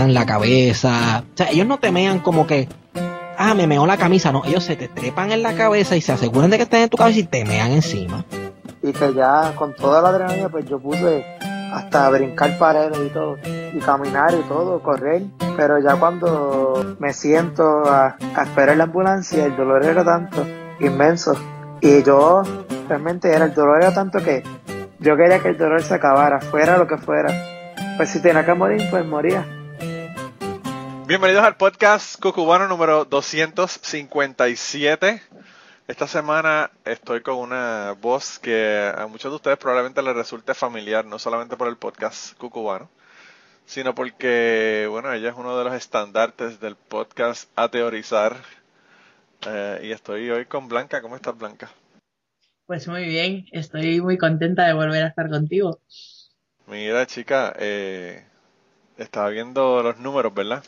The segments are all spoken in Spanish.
temean la cabeza. O sea, ellos no temean como que, ah, me meó la camisa. No, ellos se te trepan en la cabeza y se aseguran de que estén en tu cabeza y temean encima. Y que ya con toda la adrenalina, pues yo puse hasta brincar paredes y todo, y caminar y todo, correr. Pero ya cuando me siento a, a esperar la ambulancia, el dolor era tanto, inmenso. Y yo realmente era, el dolor era tanto que yo quería que el dolor se acabara, fuera lo que fuera. Pues si tenía que morir, pues moría. Bienvenidos al podcast Cucubano número 257. Esta semana estoy con una voz que a muchos de ustedes probablemente les resulte familiar, no solamente por el podcast Cucubano, sino porque, bueno, ella es uno de los estandartes del podcast A Teorizar. Eh, y estoy hoy con Blanca. ¿Cómo estás, Blanca? Pues muy bien, estoy muy contenta de volver a estar contigo. Mira, chica, eh, estaba viendo los números, ¿verdad?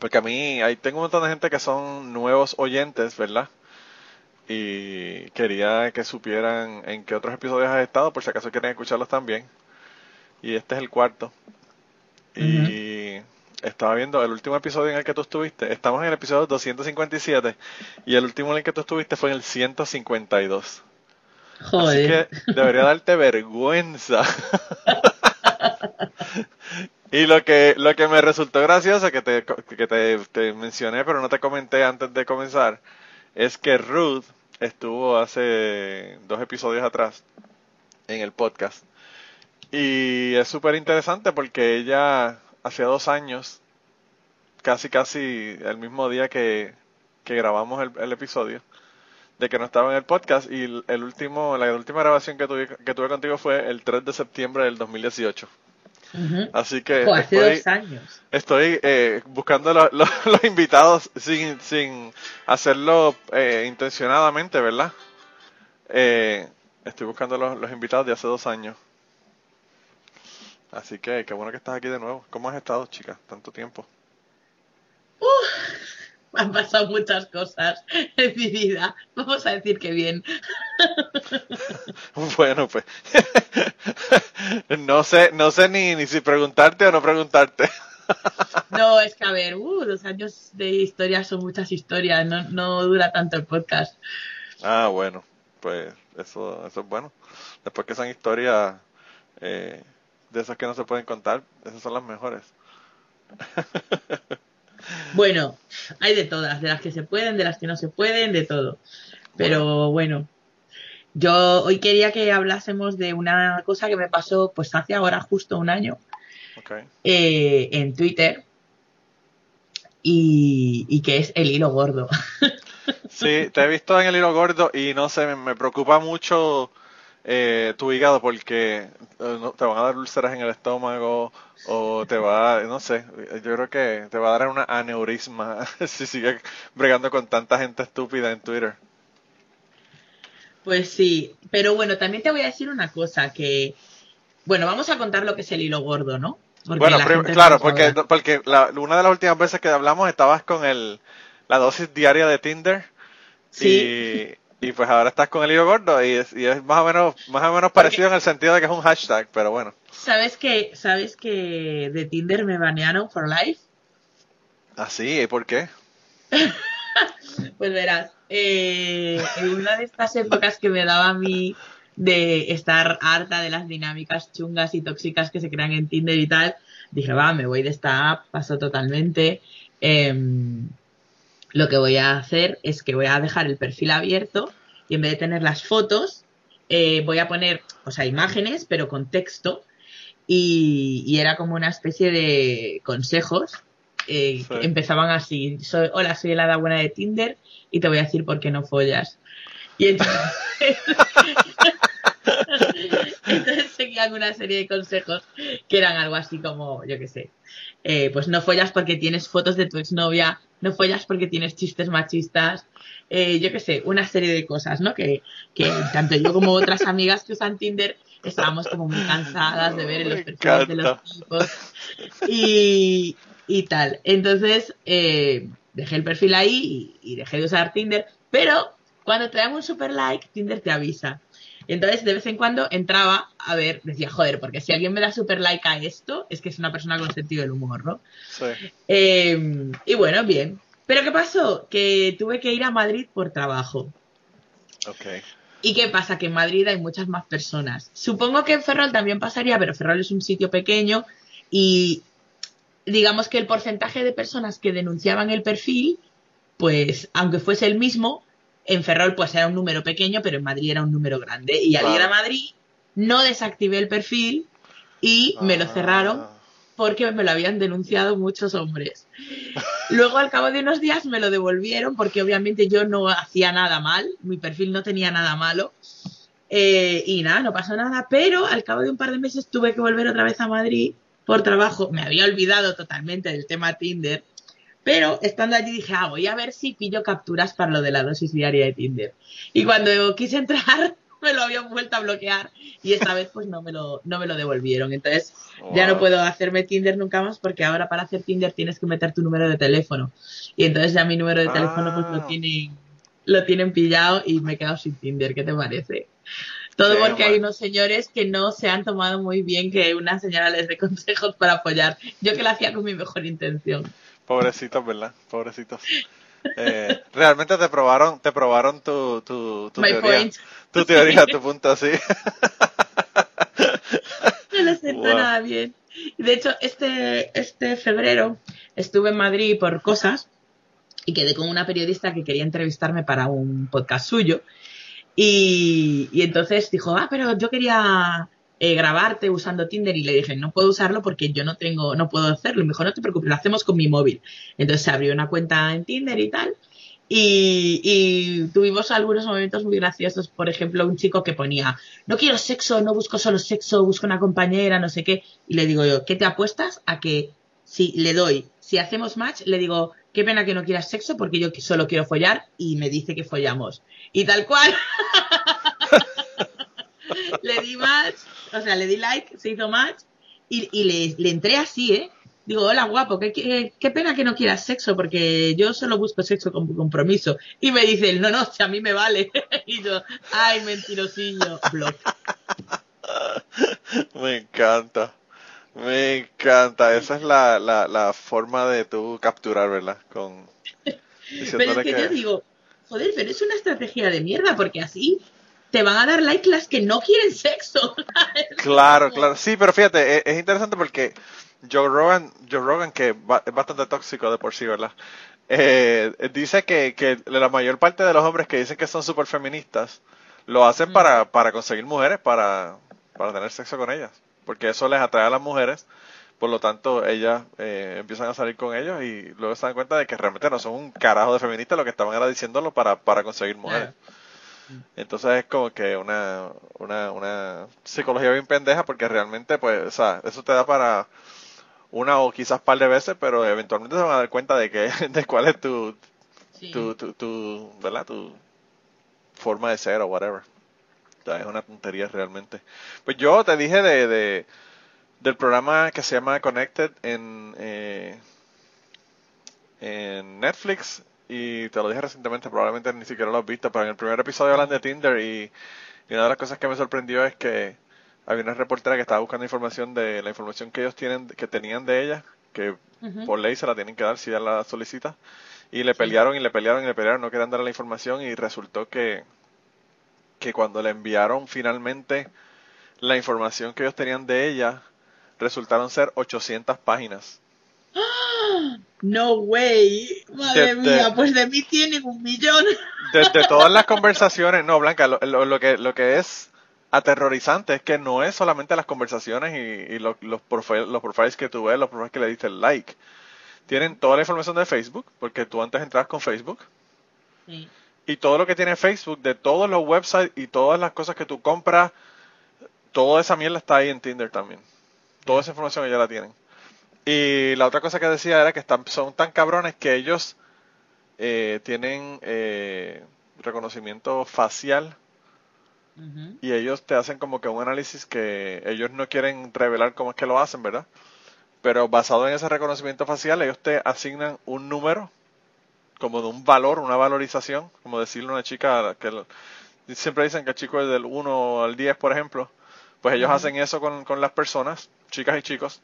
Porque a mí, ahí tengo un montón de gente que son nuevos oyentes, ¿verdad? y quería que supieran en qué otros episodios has estado, por si acaso quieren escucharlos también. Y este es el cuarto. Y estaba viendo el último episodio en el que tú estuviste. Estamos en el episodio 257 y el último en el que tú estuviste fue en el 152. Joder. Así que debería darte vergüenza. y lo que, lo que me resultó gracioso, que, te, que te, te mencioné, pero no te comenté antes de comenzar, es que Ruth estuvo hace dos episodios atrás en el podcast. Y es súper interesante porque ella hace dos años, casi casi el mismo día que, que grabamos el, episodio, de que no estaba en el podcast y el último, la última grabación que tuve, que tuve contigo fue el 3 de septiembre del 2018. Así que estoy, eh, buscando los invitados sin, sin hacerlo eh, intencionadamente, ¿verdad? Eh, estoy buscando los, invitados de hace dos años. Así que qué bueno que estás aquí de nuevo. ¿Cómo has estado, chica? Tanto tiempo. han pasado muchas cosas en mi vida. Vamos a decir que bien. bueno, pues no sé, no sé ni, ni si preguntarte o no preguntarte. no, es que a ver, uh, los años de historia son muchas historias, no, no dura tanto el podcast. Ah, bueno, pues eso, eso es bueno. Después que son historias eh, de esas que no se pueden contar, esas son las mejores. Bueno, hay de todas, de las que se pueden, de las que no se pueden, de todo. Pero bueno, yo hoy quería que hablásemos de una cosa que me pasó pues hace ahora justo un año eh, en Twitter y, que es el hilo gordo. Sí, te he visto en el hilo gordo y no sé, me preocupa mucho eh, tu hígado porque eh, te van a dar úlceras en el estómago o te va, no sé, yo creo que te va a dar una aneurisma si sigues bregando con tanta gente estúpida en Twitter. Pues sí, pero bueno, también te voy a decir una cosa que, bueno, vamos a contar lo que es el hilo gordo, ¿no? bueno, claro, porque, porque una de las últimas veces que hablamos estabas con el, la dosis diaria de Tinder. Sí. Y pues ahora estás con el hilo gordo y es, más o menos más o menos parecido en el sentido de que es un hashtag, pero bueno. ¿Sabes que sabes que de Tinder me banearon for life? ¿Ah, sí? ¿Y por qué? pues verás, eh, en una de estas épocas que me daba a mí de estar harta de las dinámicas chungas y tóxicas que se crean en Tinder y tal, dije, va, me voy de esta app, paso totalmente. Em, lo que voy a hacer es que voy a dejar el perfil abierto y en vez de tener las fotos, eh, voy a poner, o sea, imágenes, pero con texto. Y, era como una especie de consejos eh, que empezaban así. Soy, Hola, soy el hada buena de Tinder y te voy a decir por qué no follas. Y entonces, entonces seguían una serie de consejos que eran algo así como, yo qué sé, eh, pues no follas porque tienes fotos de tu exnovia, no follas porque tienes chistes machistas, eh, yo qué sé, una serie de cosas, ¿no? Que, que tanto yo como otras amigas que usan Tinder estábamos como muy cansadas de ver en los perfiles de los tipos y, y tal. Entonces eh, dejé el perfil ahí y, dejé de usar Tinder, pero cuando te dan un super like, Tinder te avisa. Y entonces de vez en cuando entraba a ver, decía, joder, porque si alguien me da super like a esto, es que es una persona con sentido del humor, ¿no? Sí. Eh, y bueno, bien. Pero ¿qué pasó? Que tuve que ir a Madrid por trabajo. Ok. ¿Y qué pasa? Que en Madrid hay muchas más personas. Supongo que en Ferrol también pasaría, pero Ferrol es un sitio pequeño y digamos que el porcentaje de personas que denunciaban el perfil, pues aunque fuese el mismo, en Ferrol pues era un número pequeño, pero en Madrid era un número grande. Y al ir a. Madrid no desactivé el perfil y me lo Ah. cerraron porque me lo habían denunciado muchos hombres. Luego, al cabo de unos días, me lo devolvieron porque obviamente yo no hacía nada mal, mi perfil no tenía nada malo. Eh, y nada, no pasó nada, pero al cabo de un par de meses tuve que volver otra vez a Madrid por trabajo. Me había olvidado totalmente del tema Tinder, pero estando allí dije, ah, voy a ver si pillo capturas para lo de la dosis diaria de Tinder. Y cuando quise entrar, me lo habían vuelto a bloquear y esta vez pues no me lo, no me lo devolvieron. Entonces ya no puedo hacerme Tinder nunca más porque ahora para hacer Tinder tienes que meter tu número de teléfono. Y entonces ya mi número de teléfono pues lo Ah. tienen, lo tienen pillado y me he quedado sin Tinder. ¿Qué te parece? Todo Sí, porque hay unos señores que no se han tomado muy bien que una señora les dé consejos para apoyar. Yo que lo hacía con mi mejor intención. Pobrecitos, ¿verdad? Pobrecitos. Eh, realmente te probaron, te probaron tu, tu, tu teoría. point. Tu teoría, tu punto, sí. No le siento Wow. nada bien. De hecho, este, este febrero estuve en Madrid por cosas y quedé con una periodista que quería entrevistarme para un podcast suyo. Y, y entonces dijo, ah, pero yo quería eh, grabarte usando Tinder y le dije, no puedo usarlo porque yo no tengo, no puedo hacerlo. Y me dijo, no te preocupes, lo hacemos con mi móvil. Entonces se abrió una cuenta en Tinder y tal. Y, tuvimos algunos momentos muy graciosos. Por ejemplo, un chico que ponía, no quiero sexo, no busco solo sexo, busco una compañera, no sé qué. Y le digo yo, ¿qué te apuestas a que si le doy, si hacemos match, le digo, qué pena que no quieras sexo porque yo solo quiero follar y me dice que follamos. Y tal cual. le di match, o sea, le di like, se hizo match y, y le, le entré así, ¿eh? Digo, hola guapo, qué, qué, qué pena que no quieras sexo porque yo solo busco sexo con compromiso. Y me dice, no, no, si a mí me vale. y yo, ay, mentirosillo, block. Me encanta. Me encanta. Esa es la, la, la forma de tú capturar, ¿verdad? Con Pero es que... yo digo, joder, pero es una estrategia de mierda porque así te van a dar like las que no quieren sexo. Claro, claro. Sí, pero fíjate, es, es interesante porque Joe Rogan, Joe Rogan, que es bastante tóxico de por sí, ¿verdad? Eh, dice que, que la mayor parte de los hombres que dicen que son súper feministas lo hacen Mm. para, para conseguir mujeres, para, para tener sexo con ellas. Porque eso les atrae a las mujeres. Por lo tanto, ellas eh, empiezan a salir con ellos y luego se dan cuenta de que realmente no son un carajo de feministas, lo que estaban era diciéndolo para, para conseguir mujeres. Entonces es como que una, una, una psicología bien pendeja porque realmente, pues, o sea, eso te da para una o quizás par de veces, pero eventualmente se van a dar cuenta de que, de cuál es tu, Sí. tu, tu, tu, ¿verdad? Tu forma de ser o whatever. O sea, es una tontería realmente. Pues yo te dije de, de del programa que se llama Connected en, eh, en Netflix y te lo dije recientemente, probablemente ni siquiera lo has visto, pero en el primer episodio hablan de Tinder y, y una de las cosas que me sorprendió es que había una reportera que estaba buscando información de la información que ellos tienen, que tenían de ella, que por ley se la tienen que dar si ella la solicita. Y le pelearon y le pelearon y le pelearon, no querían darle la información y resultó que, que cuando le enviaron finalmente la información que ellos tenían de ella, resultaron ser 800 páginas. No way. Madre De- de- mía, pues de mí tienen un millón. Desde todas las conversaciones, no, Blanca, lo, lo- lo que, lo que es aterrorizante es que no es solamente las conversaciones y, y lo- los, profiles, los profiles que tú ves, los profiles que le diste el like. Tienen toda la información de Facebook, porque tú antes entrabas con Facebook. Sí. y todo lo que tiene Facebook, de todos los websites y todas las cosas que tú compras, toda esa mierda está ahí en Tinder también. Toda esa información ya la tienen. Y la otra cosa que decía era que están, son tan cabrones que ellos eh, tienen eh, reconocimiento facial. Y ellos te hacen como que un análisis que ellos no quieren revelar cómo es que lo hacen, ¿verdad? Pero basado en ese reconocimiento facial, ellos te asignan un número, como de un valor, una valorización, como decirle a una chica que siempre dicen que chicos del 1 al 10, por ejemplo, pues ellos hacen eso con, con las personas, chicas y chicos,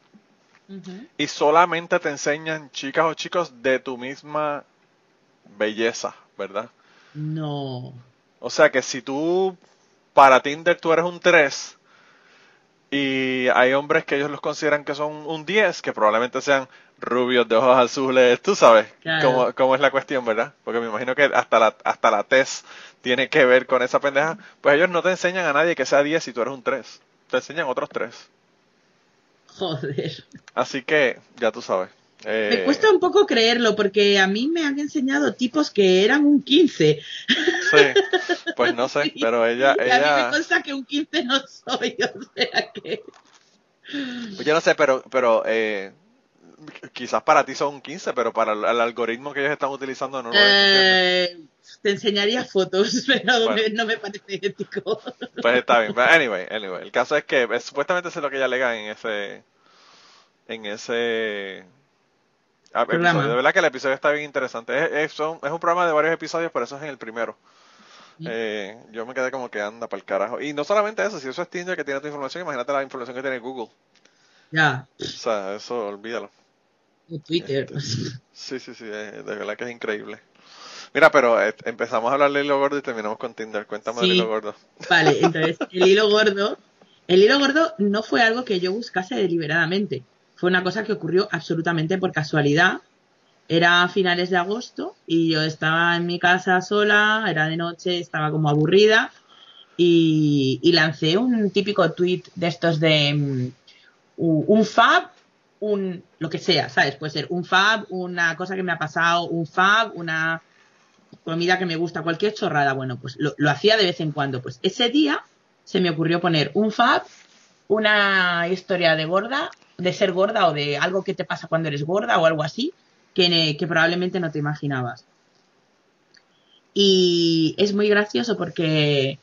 Y solamente te enseñan chicas o chicos de tu misma belleza, ¿verdad? No. O sea que si tú, para Tinder tú eres un 3 y hay hombres que ellos los consideran que son un 10, que probablemente sean rubios de ojos azules, tú sabes Claro. cómo, cómo es la cuestión, ¿verdad? Porque me imagino que hasta la, hasta la tez tiene que ver con esa pendeja. Pues ellos no te enseñan a nadie que sea 10 si tú eres un 3. Te enseñan otros 3. Joder. Así que, ya tú sabes. Eh, Me cuesta un poco creerlo porque a mí me han enseñado tipos que eran un 15. Sí, pues no sé, pero ella, Y a mí me ella, consta que un 15 no soy, o sea que... Pues yo no sé, pero, pero eh, quizás para ti son 15, pero para el, el algoritmo que ellos están utilizando no lo. Eh, te enseñaría fotos, pero Bueno. no me parece ético. Pues está bien. Pero anyway, anyway, el caso es que supuestamente eso es lo que ella alega en ese, en ese ah, episodio. De verdad que el episodio está bien interesante. Es, es, son- es un programa de varios episodios, pero eso es en el primero. Mm. Eh, yo me quedé como que anda para el carajo. Y no solamente eso, si eso es Tinder que tiene tu información, imagínate la información que tiene Google. Ya, O sea, eso olvídalo. Twitter. Sí, sí, sí, eh, de verdad que es increíble. Mira, pero eh, empezamos a hablar de hilo gordo y terminamos con Tinder. Cuéntame del Sí. hilo gordo. Vale, entonces el hilo gordo, el hilo gordo no fue algo que yo buscase deliberadamente, fue una cosa que ocurrió absolutamente por casualidad. Era a finales de agosto y yo estaba en mi casa sola, era de noche, estaba como aburrida y, y lancé un típico tweet de estos de mm, un fab, un lo que sea, ¿sabes? Puede ser un fab, una cosa que me ha pasado, un fab, una comida que me gusta, cualquier chorrada, bueno, pues lo, hacía de vez en cuando. Pues ese día se me ocurrió poner un fab, una historia de gorda, de ser gorda o de algo que te pasa cuando eres gorda o algo así, que, que probablemente no te imaginabas. Y es muy gracioso porque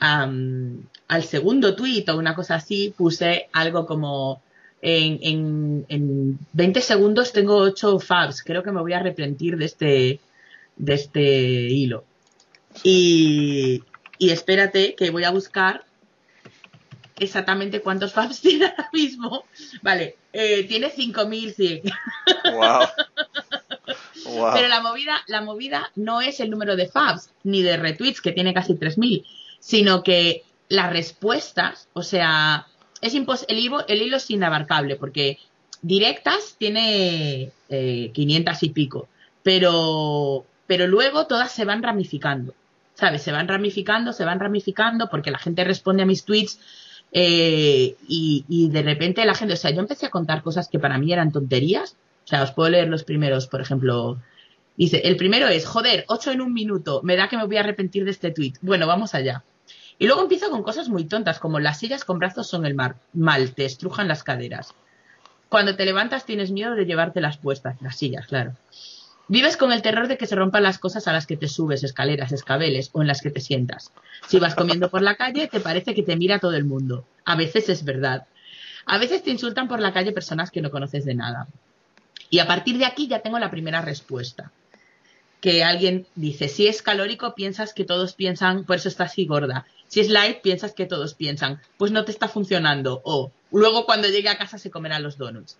al segundo tweet o una cosa así puse algo como en, en, en 20 segundos tengo 8 fabs, creo que me voy a arrepentir de este, de este hilo. Y, y espérate que voy a buscar exactamente cuántos fabs tiene ahora mismo. Vale, eh, tiene 5100. Wow. wow. Pero la movida, la movida no es el número de fabs ni de retweets, que tiene casi 3000, sino que las respuestas, o sea, es impos el, hilo, el hilo es inabarcable, porque directas tiene eh, 500 y pico, pero, pero luego todas se van ramificando, ¿sabes? Se van ramificando, se van ramificando, porque la gente responde a mis tweets eh, y, y de repente la gente, o sea, yo empecé a contar cosas que para mí eran tonterías, o sea, os puedo leer los primeros, por ejemplo. Dice, el primero es, joder, 8 en un minuto, me da que me voy a arrepentir de este tweet. Bueno, vamos allá. Y luego empieza con cosas muy tontas, como las sillas con brazos son el mar, mal, te estrujan las caderas. Cuando te levantas tienes miedo de llevarte las puestas, las sillas, claro. Vives con el terror de que se rompan las cosas a las que te subes, escaleras, escabeles o en las que te sientas. Si vas comiendo por la calle, te parece que te mira todo el mundo. A veces es verdad. A veces te insultan por la calle personas que no conoces de nada. Y a partir de aquí ya tengo la primera respuesta. Que alguien dice, si es calórico, piensas que todos piensan, por eso estás así gorda. Si es light, piensas que todos piensan, pues no te está funcionando. O luego cuando llegue a casa se comerá los donuts.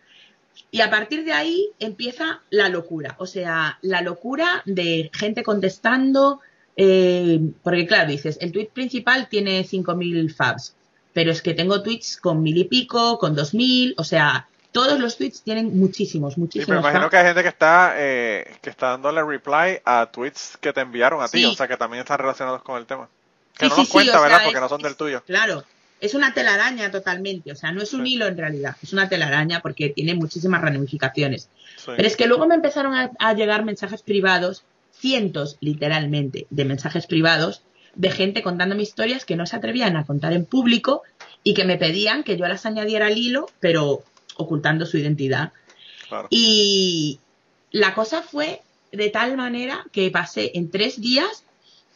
Y a partir de ahí empieza la locura. O sea, la locura de gente contestando. eh, porque claro, dices, el tweet principal tiene 5.000 fabs. Pero es que tengo tweets con mil y pico, con 2.000. O sea, todos los tweets tienen muchísimos, Sí, muchísimos. me imagino que hay gente que está eh, que está dándole reply a tweets que te enviaron a ti, o sea que también están relacionados con el tema. Que Sí, no sí, nos sí, cuenta, sea, ¿verdad? es- Porque no son del es- tuyo. Claro, es una telaraña totalmente. O sea, no es un hilo en realidad, es una telaraña porque tiene muchísimas ramificaciones. Pero es que luego me empezaron a, a llegar mensajes privados, cientos literalmente de mensajes privados de gente contándome historias que no se atrevían a contar en público y que me pedían que yo las añadiera al hilo, pero ocultando su identidad. Claro. Y la cosa fue de tal manera que pasé en tres días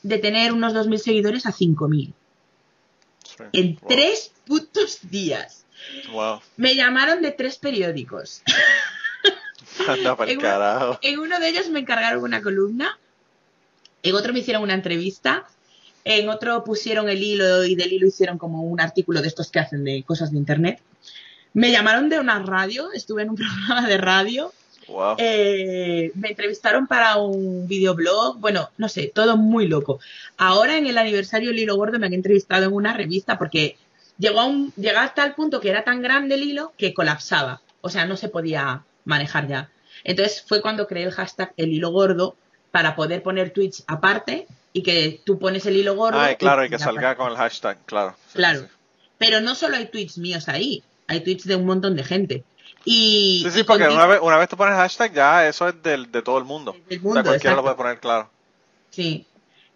de tener unos 2.000 seguidores a 5.000. Sí. En Wow. tres putos días. Wow. Me llamaron de tres periódicos. Anda En carajo. En uno de ellos me encargaron una columna, en otro me hicieron una entrevista En otro pusieron el hilo y del hilo hicieron como un artículo de estos que hacen de cosas de internet. Me llamaron de una radio, estuve en un programa de radio. Wow. Eh, me entrevistaron para un videoblog, bueno, no sé, todo muy loco. Ahora en el aniversario del hilo gordo me han entrevistado en una revista porque llegó, a un, llegó hasta el punto que era tan grande el hilo que colapsaba. O sea, no se podía manejar ya. Entonces fue cuando creé el hashtag el hilo gordo para poder poner tweets aparte y que tú pones el hilo gordo. Ay, claro, y que salga con el hashtag, claro. Sí, Claro. sí. Pero no solo hay tweets míos ahí, hay tweets de un montón de gente. Y, Sí, sí, porque una vez, una vez tú pones hashtag, ya eso es del, de todo el mundo. Del o mundo, sea, cualquiera lo puede poner, claro. Sí.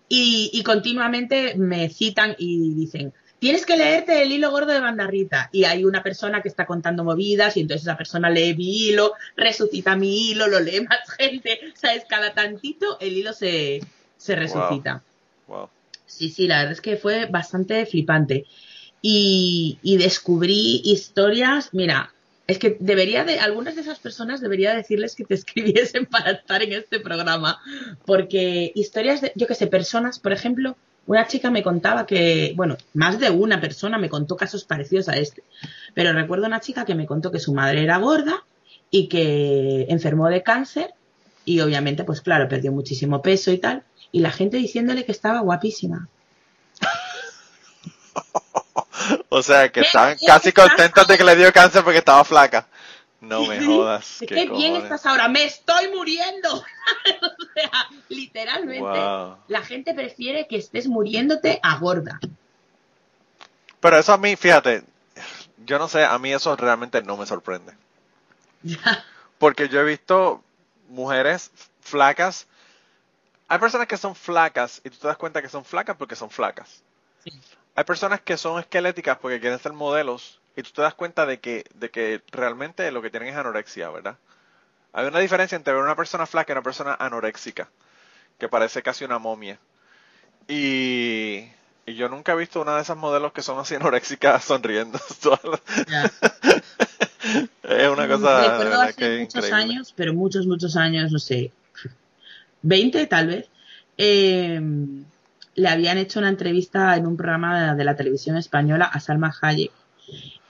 Y, y continuamente me citan y dicen, tienes que leerte el hilo gordo de Bandarrita. Y hay una persona que está contando movidas y entonces esa persona lee mi hilo, resucita mi hilo, lo lee más gente. ¿Sabes? Cada tantito el hilo se, se resucita. Wow. Sí, sí, la verdad es que fue bastante flipante. Y, y descubrí historias, mira, es que debería de, algunas de esas personas debería decirles que te escribiesen para estar en este programa, porque historias de, yo que sé, personas, por ejemplo, una chica me contaba que, bueno, más de una persona me contó casos parecidos a este, pero recuerdo una chica que me contó que su madre era gorda y que enfermó de cáncer y obviamente, pues claro, perdió muchísimo peso y tal, y la gente diciéndole que estaba guapísima. O sea, que estaban casi estás contentos de que le dio cáncer porque estaba flaca. No me jodas. ¿De qué qué bien estás ahora? ¡Me estoy muriendo! o sea, literalmente. Wow. La gente prefiere que estés muriéndote a gorda. Pero eso a mí, fíjate, yo no sé, a mí eso realmente no me sorprende. Porque yo he visto mujeres flacas. Hay personas que son flacas y tú te das cuenta que son flacas porque son flacas. Sí. Hay personas que son esqueléticas porque quieren ser modelos y tú te das cuenta de que, de que realmente lo que tienen es anorexia, ¿verdad? Hay una diferencia entre ver una persona flaca y una persona anoréxica, que parece casi una momia. Y, y yo nunca he visto una de esas modelos que son así anoréxicas sonriendo. Es una cosa de hace que muchos increíble. años, pero muchos, muchos años, no sé, 20 tal vez, eh, le habían hecho una entrevista en un programa de la televisión española a Salma Hayek.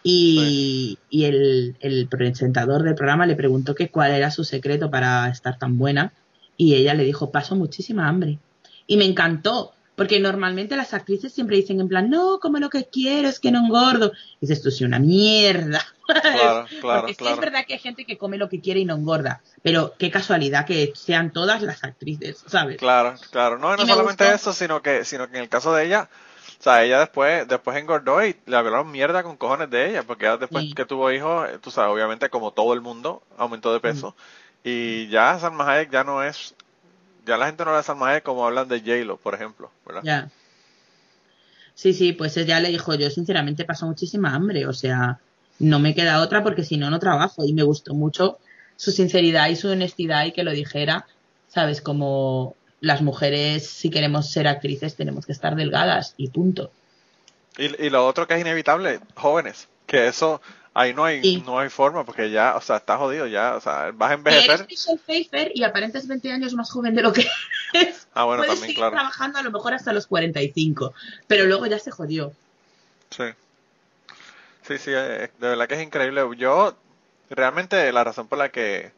Y, el presentador del programa le preguntó que cuál era su secreto para estar tan buena. Y ella le dijo, paso muchísima hambre. Y me encantó, porque normalmente las actrices siempre dicen en plan, no, como lo que quiero es que no engordo. Y dices, tú sí, una mierda. Claro, claro, Porque sí claro. es verdad que hay gente que come lo que quiere y no engorda, pero qué casualidad que sean todas las actrices, ¿sabes? Claro, claro. No, y no Y solamente gustó. eso, sino que, sino que en el caso de ella, o sea, ella después, después engordó y le hablaron mierda con cojones de ella, porque ella después Sí. que tuvo hijos, tú sabes, obviamente como todo el mundo, aumentó de peso. Y ya Salma Hayek ya no es, ya la gente no habla de Salma Hayek como hablan de J-Lo, por ejemplo, ¿verdad? Ya. Sí, sí, pues ella le dijo, yo sinceramente paso muchísima hambre, o sea, no me queda otra porque si no, no trabajo. Y me gustó mucho su sinceridad y su honestidad y que lo dijera, ¿sabes? Como las mujeres, si queremos ser actrices, tenemos que estar delgadas y punto. Y, y lo otro que es inevitable, jóvenes, que eso, ahí no hay, Sí. no hay forma, porque ya, o sea, está jodido ya, o sea, vas a Eres envejecer. Michelle Pfeiffer y aparentas 20 años más joven de lo que eres. Ah, bueno, Puedes también, seguir claro. trabajando a lo mejor hasta los 45, pero luego ya se jodió. Sí. Sí, sí, eh, de verdad que es increíble. Yo, realmente, la razón por la que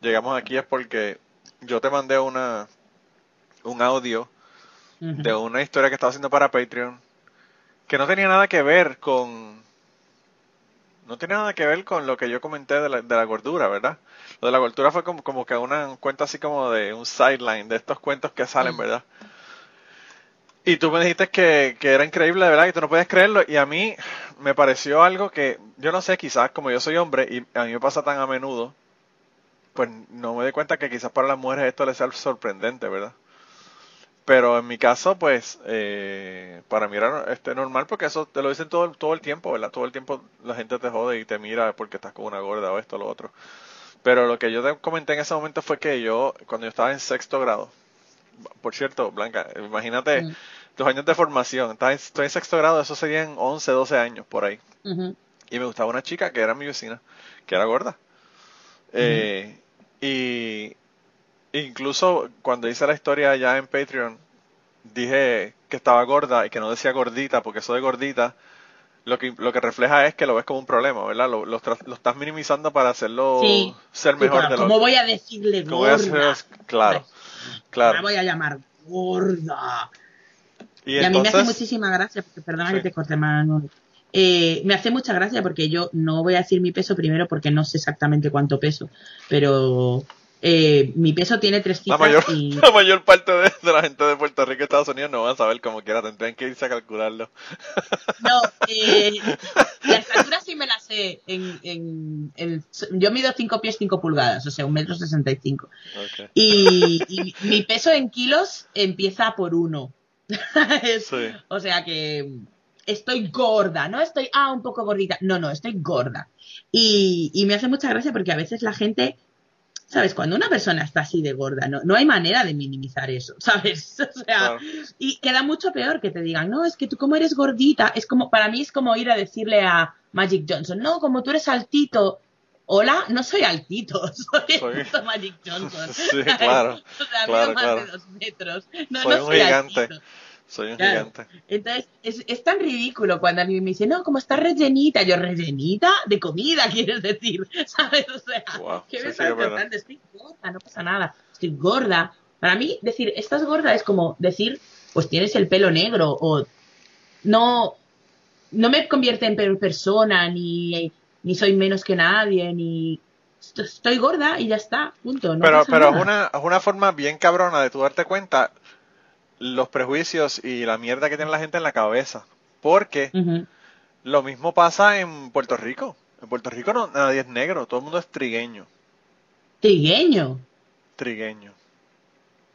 llegamos aquí es porque yo te mandé una un audio de una historia que estaba haciendo para Patreon que no tenía nada que ver con no tiene nada que ver con lo que yo comenté de la, de la gordura, ¿verdad? Lo de la gordura fue como, como que una un cuento así como de un sideline, de estos cuentos que salen. ¿verdad? Y tú me dijiste que, que era increíble, de verdad, que tú no podías creerlo. Y a mí me pareció algo que, yo no sé, quizás como yo soy hombre y a mí me pasa tan a menudo, pues no me doy cuenta que quizás para las mujeres esto les sea sorprendente, ¿verdad? Pero en mi caso, pues, eh, para mí era este, normal porque eso te lo dicen todo, todo el tiempo, ¿verdad? Todo el tiempo la gente te jode y te mira porque estás con una gorda o esto o lo otro. Pero lo que yo te comenté en ese momento fue que yo, cuando yo estaba en sexto grado, por cierto, Blanca, imagínate Mm. tus años de formación, en- estoy en sexto grado, eso serían 11, 12 años por ahí. Y me gustaba una chica que era mi vecina, que era gorda. Eh, y incluso cuando hice la historia ya en Patreon, dije que estaba gorda y que no decía gordita, porque eso de gordita lo que, lo que refleja es que lo ves como un problema, ¿verdad? Lo, lo, estás minimizando para hacerlo Sí. ser Sí, mejor pero de lo ¿Cómo voy a decirle ¿Cómo voy a hacer gorda? eso? Claro, La claro. voy a llamar gorda. Y, Y, a mí me hace muchísima gracia, porque perdona Sí. que te corte mano. Eh, me hace mucha gracia porque yo no voy a decir mi peso primero porque no sé exactamente cuánto peso, pero eh, mi peso tiene tres la cifras mayor, y la mayor parte de, de la gente de Puerto Rico y Estados Unidos no van a saber como quiera, tendrían que irse a calcularlo. no, eh, la estatura sí me la sé. En, en, en- yo mido 5 pies 5 pulgadas, o sea, un metro sesenta y cinco. Ok. Y, y mi peso en kilos empieza por uno. Es- Sí. O sea que estoy gorda, no estoy, ah, un poco gordita. No, no, estoy gorda. Y, y me hace mucha gracia porque a veces la gente, ¿sabes? Cuando una persona está así de gorda, no, no hay manera de minimizar eso, ¿sabes? O sea, Claro. y queda mucho peor que te digan, no, es que tú como eres gordita, es como, para mí es como ir a decirle a Magic Johnson, no, como tú eres altito. Hola, no soy altito, soy, Soy- Magic Johnson. Sí, claro, O sea, claro, más de dos metros. No, Soy no un soy gigante. altito. Soy un Claro. gigante. Entonces, es, es tan ridículo cuando a mí me dicen, no, como está rellenita. Yo, ¿rellenita? De comida, quieres decir. ¿Sabes? O sea, Wow, ¿qué me sí, estás? Estoy gorda, no pasa nada. Estoy gorda. Para mí, decir, estás gorda es como decir, pues tienes el pelo negro o no, no me convierte en peor persona, ni, ni soy menos que nadie, ni est- estoy gorda y ya está, punto. No pero pero es una, es una forma bien cabrona de tú darte cuenta los prejuicios y la mierda que tiene la gente en la cabeza. Porque lo mismo pasa en Puerto Rico. En Puerto Rico no, nadie es negro, todo el mundo es trigueño. Trigueño. Trigueño.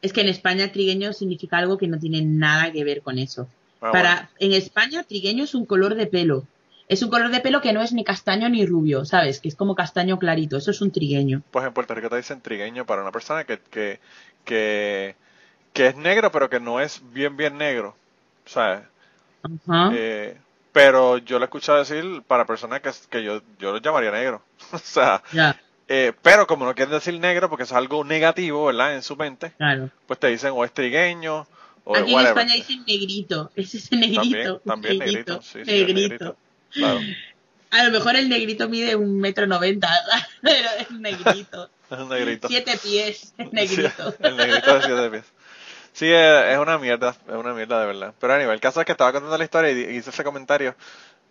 Es que en España trigueño significa algo que no tiene nada que ver con eso. Ah, Para, bueno. en España, trigueño es un color de pelo. Es un color de pelo que no es ni castaño ni rubio, ¿sabes? Que es como castaño clarito. Eso es un trigueño. Pues en Puerto Rico te dicen trigueño para una persona que, que, que, que es negro, pero que no es bien, bien negro. Ajá. eh, pero yo lo he escuchado decir para personas que, que yo, yo los llamaría negro. o sea, eh, pero como no quieren decir negro porque es algo negativo, ¿verdad? En su mente, claro. pues te dicen o es trigueño o Aquí en. España dicen negrito. Es ese negrito. También, también negrito. Sí, negrito. negrito. Claro, A lo mejor el negrito mide un metro noventa, pero es negrito. es un negrito. Siete pies, es negrito. Sí, el negrito de siete pies. Sí, es, es una mierda, es una mierda de verdad. Pero a nivel, el caso es que estaba contando la historia y hice ese comentario.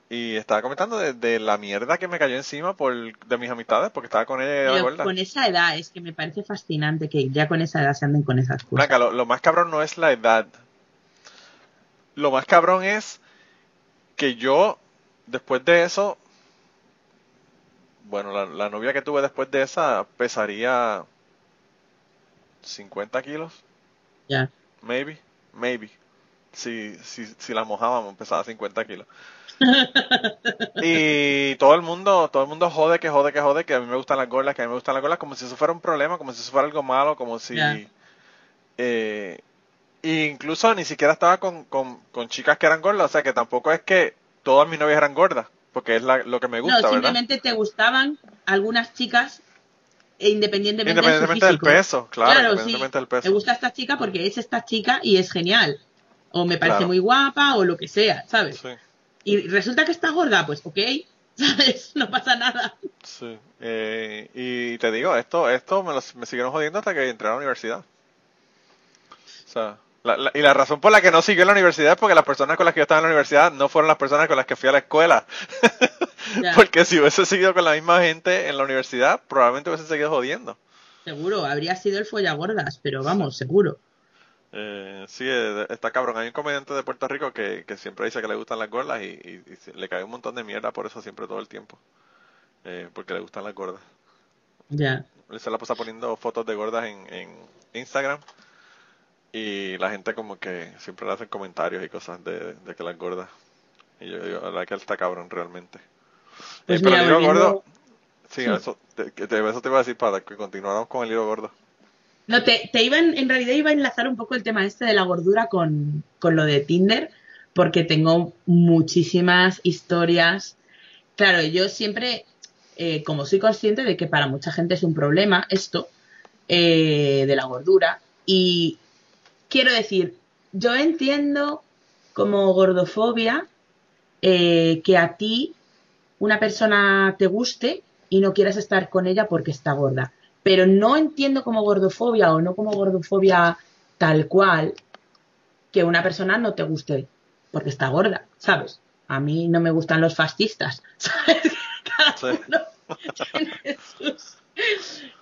Y estaba comentando de, de la mierda que me cayó encima por de mis amistades, porque estaba con ella Pero con esa edad, es que me parece fascinante que ya con esa edad se anden con esas cosas. Blanca, lo, lo más cabrón no es la edad. Lo más cabrón es que yo, después de eso, bueno, la, la novia que tuve después de esa pesaría 50 kilos, Ya. maybe, maybe. Si, si, si la mojábamos, pesaba 50 kilos. y todo el mundo, todo el mundo jode, que jode, que jode, que a mí me gustan las gordas, que a mí me gustan las gordas, como si eso fuera un problema, como si eso fuera algo malo, como si... Ya. Eh, incluso ni siquiera estaba con, con, con chicas que eran gordas, o sea que tampoco es que todas mis novias eran gordas, porque es la- lo que me gusta, no, ¿verdad? simplemente te gustaban algunas chicas independientemente, Independientemente de del peso, claro, sí. independientemente del peso. Me gusta esta chica porque es esta chica y es genial. O me parece Claro. muy guapa o lo que sea, ¿sabes? Sí, Y resulta que está gorda, pues ok, ¿sabes? No pasa nada. sí. Eh, y te digo, esto, esto me, los- me siguieron jodiendo hasta que entré a la universidad. O sea, la- la- y la razón por la que no siguió en la universidad es porque las personas con las que yo estaba en la universidad no fueron las personas con las que fui a la escuela. Ya. Porque si hubiese seguido con la misma gente en la universidad, probablemente hubiese seguido jodiendo. Seguro, habría sido el follagordas, pero vamos, seguro. Eh, sí, eh, está cabrón. Hay un comediante de Puerto Rico que, que siempre dice que le gustan las gordas y, y- le cae un montón de mierda por eso siempre todo el tiempo. Eh, porque le gustan las gordas. Ya. Él se la pasa poniendo fotos de gordas en, en Instagram y la gente como que siempre le hacen comentarios y cosas de, de que las gordas. Y yo digo, la verdad que él está cabrón realmente. Pues Eh, pero mira, el hilo volviendo- gordo, sí, Sí. Eso, te, que te- eso te iba a decir para que continuáramos con el hilo gordo. No, te, te iba en, en realidad iba a enlazar un poco el tema este de la gordura con, con lo de Tinder, porque tengo muchísimas historias. Claro, yo siempre, eh, como soy consciente de que para mucha gente es un problema esto eh, de la gordura, y quiero decir, yo entiendo como gordofobia eh, que a ti una persona te guste y no quieras estar con ella porque está gorda. Pero no entiendo como gordofobia o no como gordofobia tal cual que una persona no te guste porque está gorda, ¿sabes? A mí no me gustan los fascistas, ¿sabes? Cada Sí. uno tiene sus-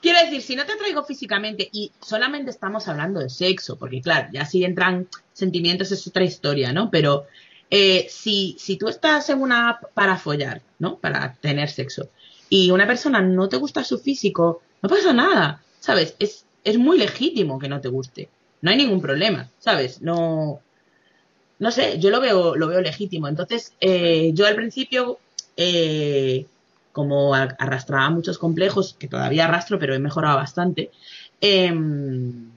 Quiero decir, si no te traigo físicamente y solamente estamos hablando de sexo, porque claro, ya si entran sentimientos es otra historia, ¿no? Pero eh, si, si tú estás en una app para follar, ¿no? Para tener sexo, y una persona no te gusta su físico, no pasa nada, ¿sabes? Es, es muy legítimo que no te guste. No hay ningún problema, ¿sabes? No, no sé, yo lo veo, lo veo legítimo. Entonces, eh, yo al principio, eh, como arrastraba muchos complejos, que todavía arrastro, pero he mejorado bastante, em,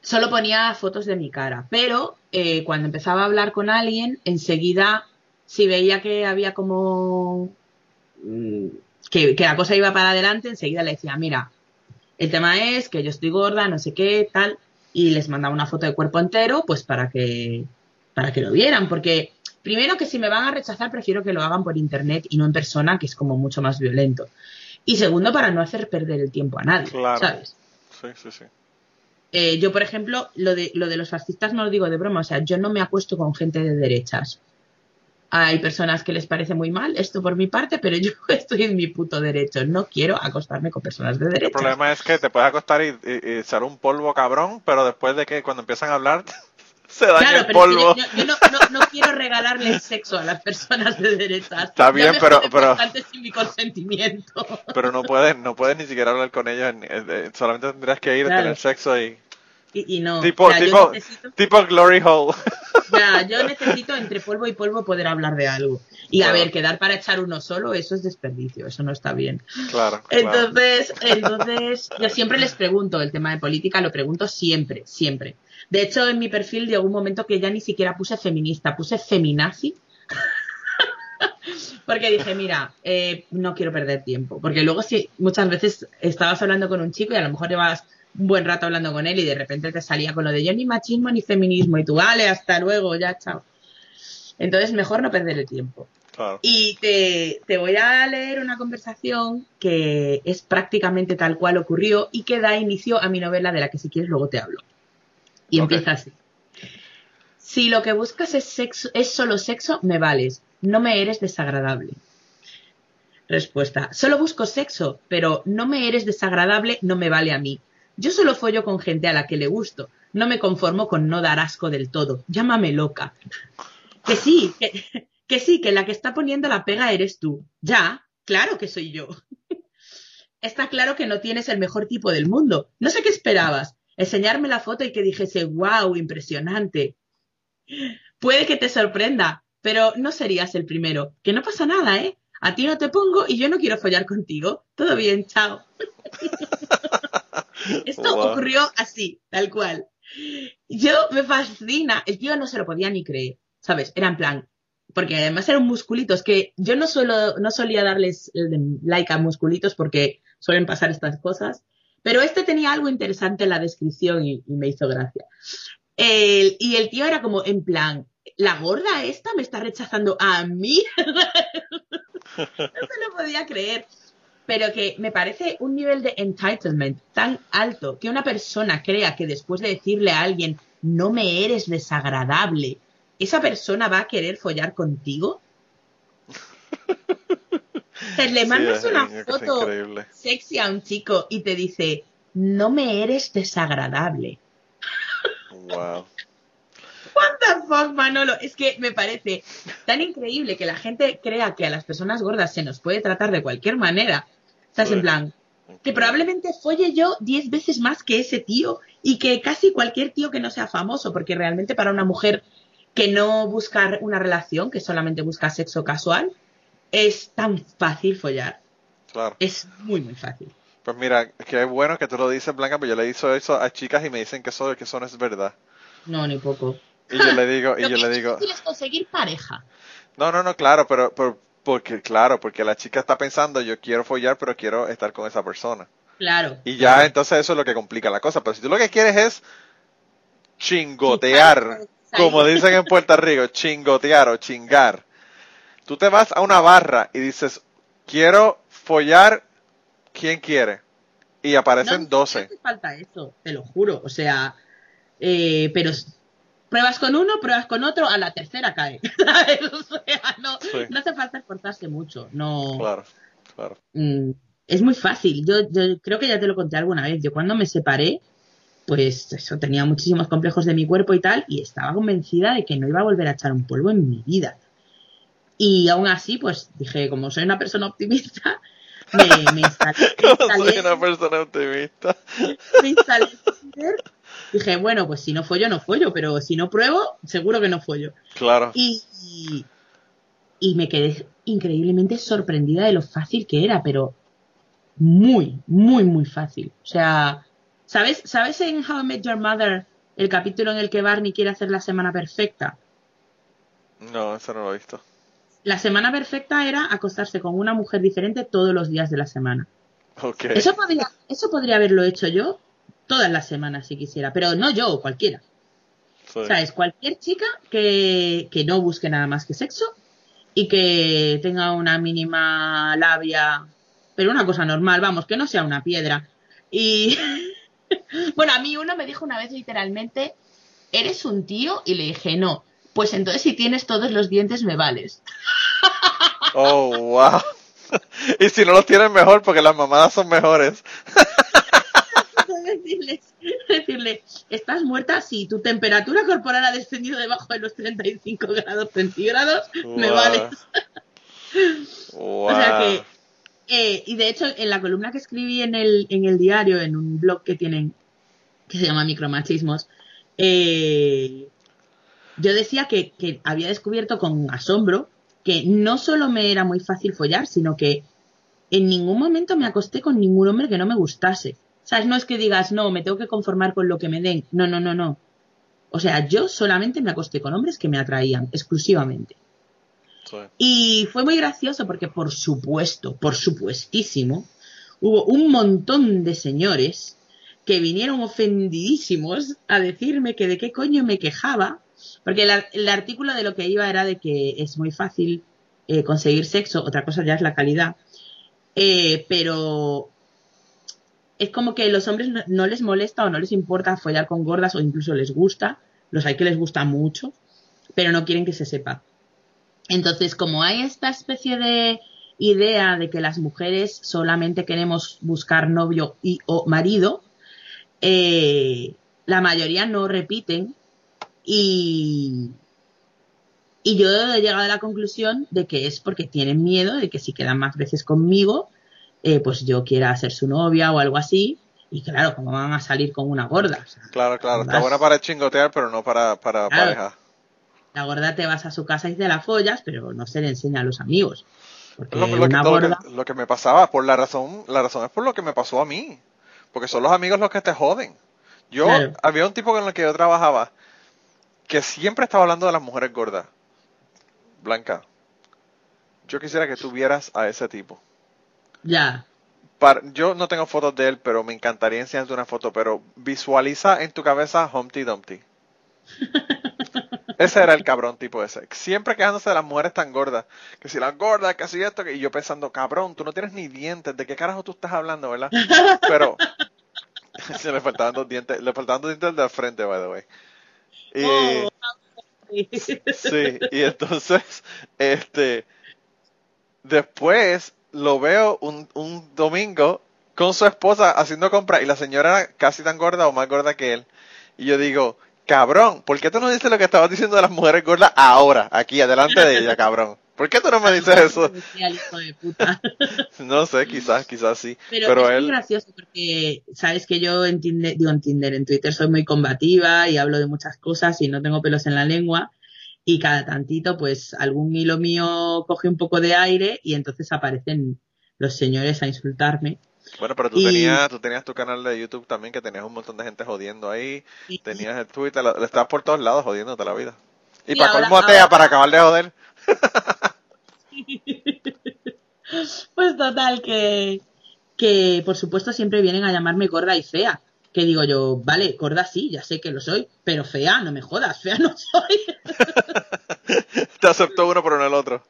solo ponía fotos de mi cara. Pero eh, cuando empezaba a hablar con alguien, enseguida, si veía que había como mm, que, que la cosa iba para adelante, enseguida le decía, mira, el tema es que yo estoy gorda, no sé qué, tal, y les mandaba una foto de cuerpo entero, pues para que, para que lo vieran, porque primero que si me van a rechazar, prefiero que lo hagan por internet y no en persona, que es como mucho más violento. Y segundo, para no hacer perder el tiempo a nadie, Claro. ¿sabes? Sí, sí, sí. Eh, yo, por ejemplo, lo de, lo de los fascistas no lo digo de broma, o sea, yo no me acuesto con gente de derechas. Hay personas que les parece muy mal, esto por mi parte, pero yo estoy en mi puto derecho. No quiero acostarme con personas de El derechas. problema es que te puedes acostar y, y, y echar un polvo cabrón, pero después de que cuando empiezan a hablar se daña Claro, el pero polvo. yo, no, no- no quiero regalarle sexo a las personas de derechas. Está bien, pero- pero- sin mi consentimiento. Pero no puedes, no puedes ni siquiera hablar con ellos, eh, solamente tendrías que ir a Claro. tener sexo y... Y, y no. Tipo, o sea, yo tipo, necesito- tipo Glory Hole. Ya, yo necesito entre polvo y polvo poder hablar de algo. Y a Claro. ver, quedar para echar uno solo, eso es desperdicio, eso no está bien. claro, claro. Entonces, entonces, yo siempre les pregunto, el tema de política lo pregunto siempre, siempre. De hecho, en mi perfil llegó un momento que ya ni siquiera puse feminista, puse feminazi. Porque dije, mira, eh, no quiero perder tiempo. Porque luego si muchas veces estabas hablando con un chico y a lo mejor llevas un buen rato hablando con él y de repente te salía con lo de yo ni machismo ni feminismo y tú, vale, hasta luego, ya, chao. Entonces, mejor no perder el tiempo. claro. Y te, te voy a leer una conversación que es prácticamente tal cual ocurrió y que da inicio a mi novela de la que si quieres luego te hablo. Y empieza así. Si lo que buscas es sexo, es solo sexo, me vales. No me eres desagradable. Respuesta. Solo busco sexo, pero no me eres desagradable, no me vale a mí. Yo solo follo con gente a la que le gusto. No me conformo con no dar asco del todo. Llámame loca. Que sí, que, que sí, que la que está poniendo la pega eres tú. Ya, claro que soy yo. Está claro que no tienes el mejor tipo del mundo. No sé qué esperabas. Enseñarme la foto y que dijese, wow, impresionante. Puede que te sorprenda, pero no serías el primero. Que no pasa nada, ¿eh? A ti no te pongo y yo no quiero follar contigo. Todo bien, chao. Esto Wow. ocurrió así, tal cual. Yo me fascina. El tío no se lo podía ni creer, ¿sabes? Era en plan. Porque además eran musculitos que yo no suelo, no solía darles like a musculitos porque suelen pasar estas cosas. Pero este tenía algo interesante en la descripción y, me hizo gracia. Y el tío era como en plan, la gorda esta me está rechazando a mí. no se lo podía creer. Pero que me parece un nivel de entitlement tan alto que una persona crea que después de decirle a alguien no me eres desagradable, esa persona va a querer follar contigo. Te le mandas una foto sexy a un chico y te dice no me eres desagradable. Wow. What the fuck, Manolo? Es que me parece tan increíble que la gente crea que a las personas gordas se nos puede tratar de cualquier manera. Estás Sí. en plan, que probablemente folle yo 10 veces más que ese tío y que casi cualquier tío que no sea famoso, porque realmente para una mujer que no busca una relación, que solamente busca sexo casual, es tan fácil follar. Claro. Es muy, muy fácil. Pues mira, que es bueno que tú lo dices, Blanca, pero yo le hice eso a chicas y me dicen que eso, que eso no es verdad. No, ni poco. Y yo le digo, y yo le es digo, difícil es conseguir pareja. no, no, no, claro, pero, pero- porque, claro, porque la chica está pensando, yo quiero follar, pero quiero estar con esa persona. Claro. Y ya entonces eso es lo que complica la cosa. Pero si tú lo que quieres es chingotear como dicen en Puerto Rico, chingotear o chingar. Tú te vas a una barra y dices, quiero follar, ¿quién quiere? Y aparecen no, 12. No hace falta eso, te lo juro. O sea, eh, pero pruebas con uno, pruebas con otro, a la tercera cae. ¿sabes? o sea, no, Sí. no hace falta esforzarse mucho. No, Claro, claro. Mm, es muy fácil. Yo, yo creo que ya te lo conté alguna vez. Yo cuando me separé, pues eso, tenía muchísimos complejos de mi cuerpo y tal, y estaba convencida de que no iba a volver a echar un polvo en mi vida. Y aún así, pues dije, como soy una persona optimista, me, me instalé, me Soy una persona optimista. me instalé. Dije, bueno, pues si no follo, no follo, pero si no pruebo, seguro que no follo. Claro. Y, y, y me quedé increíblemente sorprendida de lo fácil que era, pero muy, muy, muy fácil. O sea, ¿sabes, ¿sabes en How I Met Your Mother el capítulo en el que Barney quiere hacer la semana perfecta? No, eso no lo he visto. La semana perfecta era acostarse con una mujer diferente todos los días de la semana. Eso podría, eso podría haberlo hecho yo todas las semanas si quisiera, pero no yo, cualquiera. Sí. O sea, es cualquier chica que, que no busque nada más que sexo y que tenga una mínima labia, pero una cosa normal, vamos, que no sea una piedra. Y bueno, a mí uno me dijo una vez literalmente, ¿eres un tío? Y le dije, no. Pues entonces si tienes todos los dientes me vales. Oh, wow. y si no los tienen mejor, porque las mamadas son mejores. decirle, decirle, ¿estás muerta? Si tu temperatura corporal ha descendido debajo de los 35 grados centígrados, me vales. Wow. O sea que, eh, y de hecho, en la columna que escribí en el, en el diario, en un blog que tienen, que se llama Micromachismos, eh, yo decía que, que había descubierto con asombro que no solo me era muy fácil follar, sino que en ningún momento me acosté con ningún hombre que no me gustase. ¿Sabes? No es que digas, no, me tengo que conformar con lo que me den. No, no, no, no. O sea, yo solamente me acosté con hombres que me atraían, exclusivamente. Sí. Y fue muy gracioso porque, por supuesto, por supuestísimo, hubo un montón de señores que vinieron ofendidísimos a decirme que de qué coño me quejaba, porque el, ar- el artículo de lo que iba era de que es muy fácil eh, conseguir sexo, otra cosa ya es la calidad, eh, pero es como que los hombres no, no les molesta o no les importa follar con gordas o incluso les gusta, los hay que les gusta mucho, pero no quieren que se sepa. Entonces, como hay esta especie de idea de que las mujeres solamente queremos buscar novio y o marido, eh, la mayoría no repiten y, y yo he llegado a la conclusión de que es porque tienen miedo de que si quedan más veces conmigo, eh, pues yo quiera ser su novia o algo así. Y claro, como van a salir con una gorda. O sea, Claro, claro. Está buena para chingotear, pero no para, para Claro. pareja. la gorda te vas a su casa y te la follas, pero no se le enseña a los amigos. Lo, que, una lo que- gorda... lo que me pasaba, por la razón, la razón es por lo que me pasó a mí. Porque son los amigos los que te joden. Yo, Claro. había un tipo con el que yo trabajaba que siempre estaba hablando de las mujeres gordas. Blanca, yo quisiera que tú vieras a ese tipo. Ya, yo no tengo fotos de él, pero me encantaría enseñarte una foto. Pero visualiza en tu cabeza Humpty Dumpty. Ese era el cabrón tipo ese. Siempre quejándose de las mujeres tan gordas. Que si las gordas, que si esto, que... y yo pensando, cabrón, tú no tienes ni dientes. ¿De qué carajo tú estás hablando, verdad? Pero se le faltaban dos dientes, le faltaban dos dientes de la frente, by the way. Y, Oh. Sí, y entonces, este, después lo veo un, un domingo con su esposa haciendo compras y la señora era casi tan gorda o más gorda que él. Y yo digo, cabrón, ¿por qué tú no dices lo que estabas diciendo de las mujeres gordas ahora, aquí, adelante de ella, cabrón? ¿Por qué tú no me dices eso? No sé, quizás, quizás sí. Pero, Pero, es muy gracioso porque sabes que yo en Tinder, digo en Tinder, en Twitter soy muy combativa y hablo de muchas cosas y no tengo pelos en la lengua y cada tantito pues algún hilo mío coge un poco de aire y entonces aparecen los señores a insultarme. bueno, pero tú y- tenías, tú tenías tu canal de YouTube también que tenías un montón de gente jodiendo ahí. Y- Tenías el Twitter, lo- estabas por todos lados jodiéndote la vida. Y, Y para colmo atea, para acabar de joder. Pues total, que, que por supuesto siempre vienen a llamarme gorda y fea. que digo yo, vale, gorda sí, ya sé que lo soy, pero fea, no me jodas, fea no soy. Te aceptó uno pero no el otro.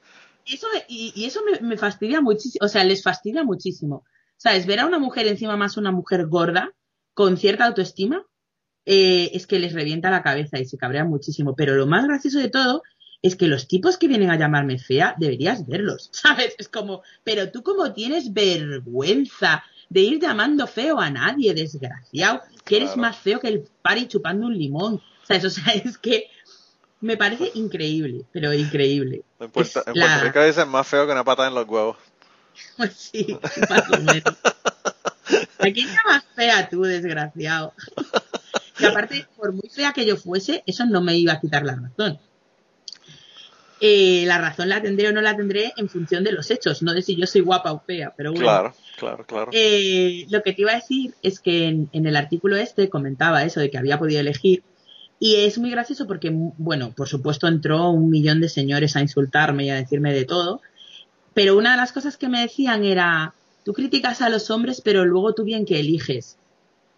Eso y, y eso me, me fastidia muchísimo, o sea, les fastidia muchísimo. ¿Sabes? Ver a una mujer, encima más una mujer gorda, con cierta autoestima, eh, es que les revienta la cabeza y se cabrean muchísimo. Pero lo más gracioso de todo es que los tipos que vienen a llamarme fea, deberías verlos, ¿sabes? Es como, pero tú como tienes vergüenza de ir llamando feo a nadie, desgraciado, que eres Claro. más feo que el pari chupando un limón, ¿sabes? O sea, es que me parece increíble, pero increíble. En Puerto, en la- Puerto Rico dicen más feo que una patada en los huevos. Pues sí, más o menos. ¿A quién llamas fea tú, desgraciado? Y aparte, por muy fea que yo fuese, eso no me iba a quitar la razón. Eh, la razón la tendré o no la tendré en función de los hechos, no de si yo soy guapa o fea, pero bueno. Claro, claro, claro. Eh, lo que te iba a decir es que en, en el artículo este comentaba eso de que había podido elegir y es muy gracioso porque, bueno, por supuesto entró un millón de señores a insultarme y a decirme de todo, pero una de las cosas que me decían era, tú criticas a los hombres pero luego tú bien que eliges.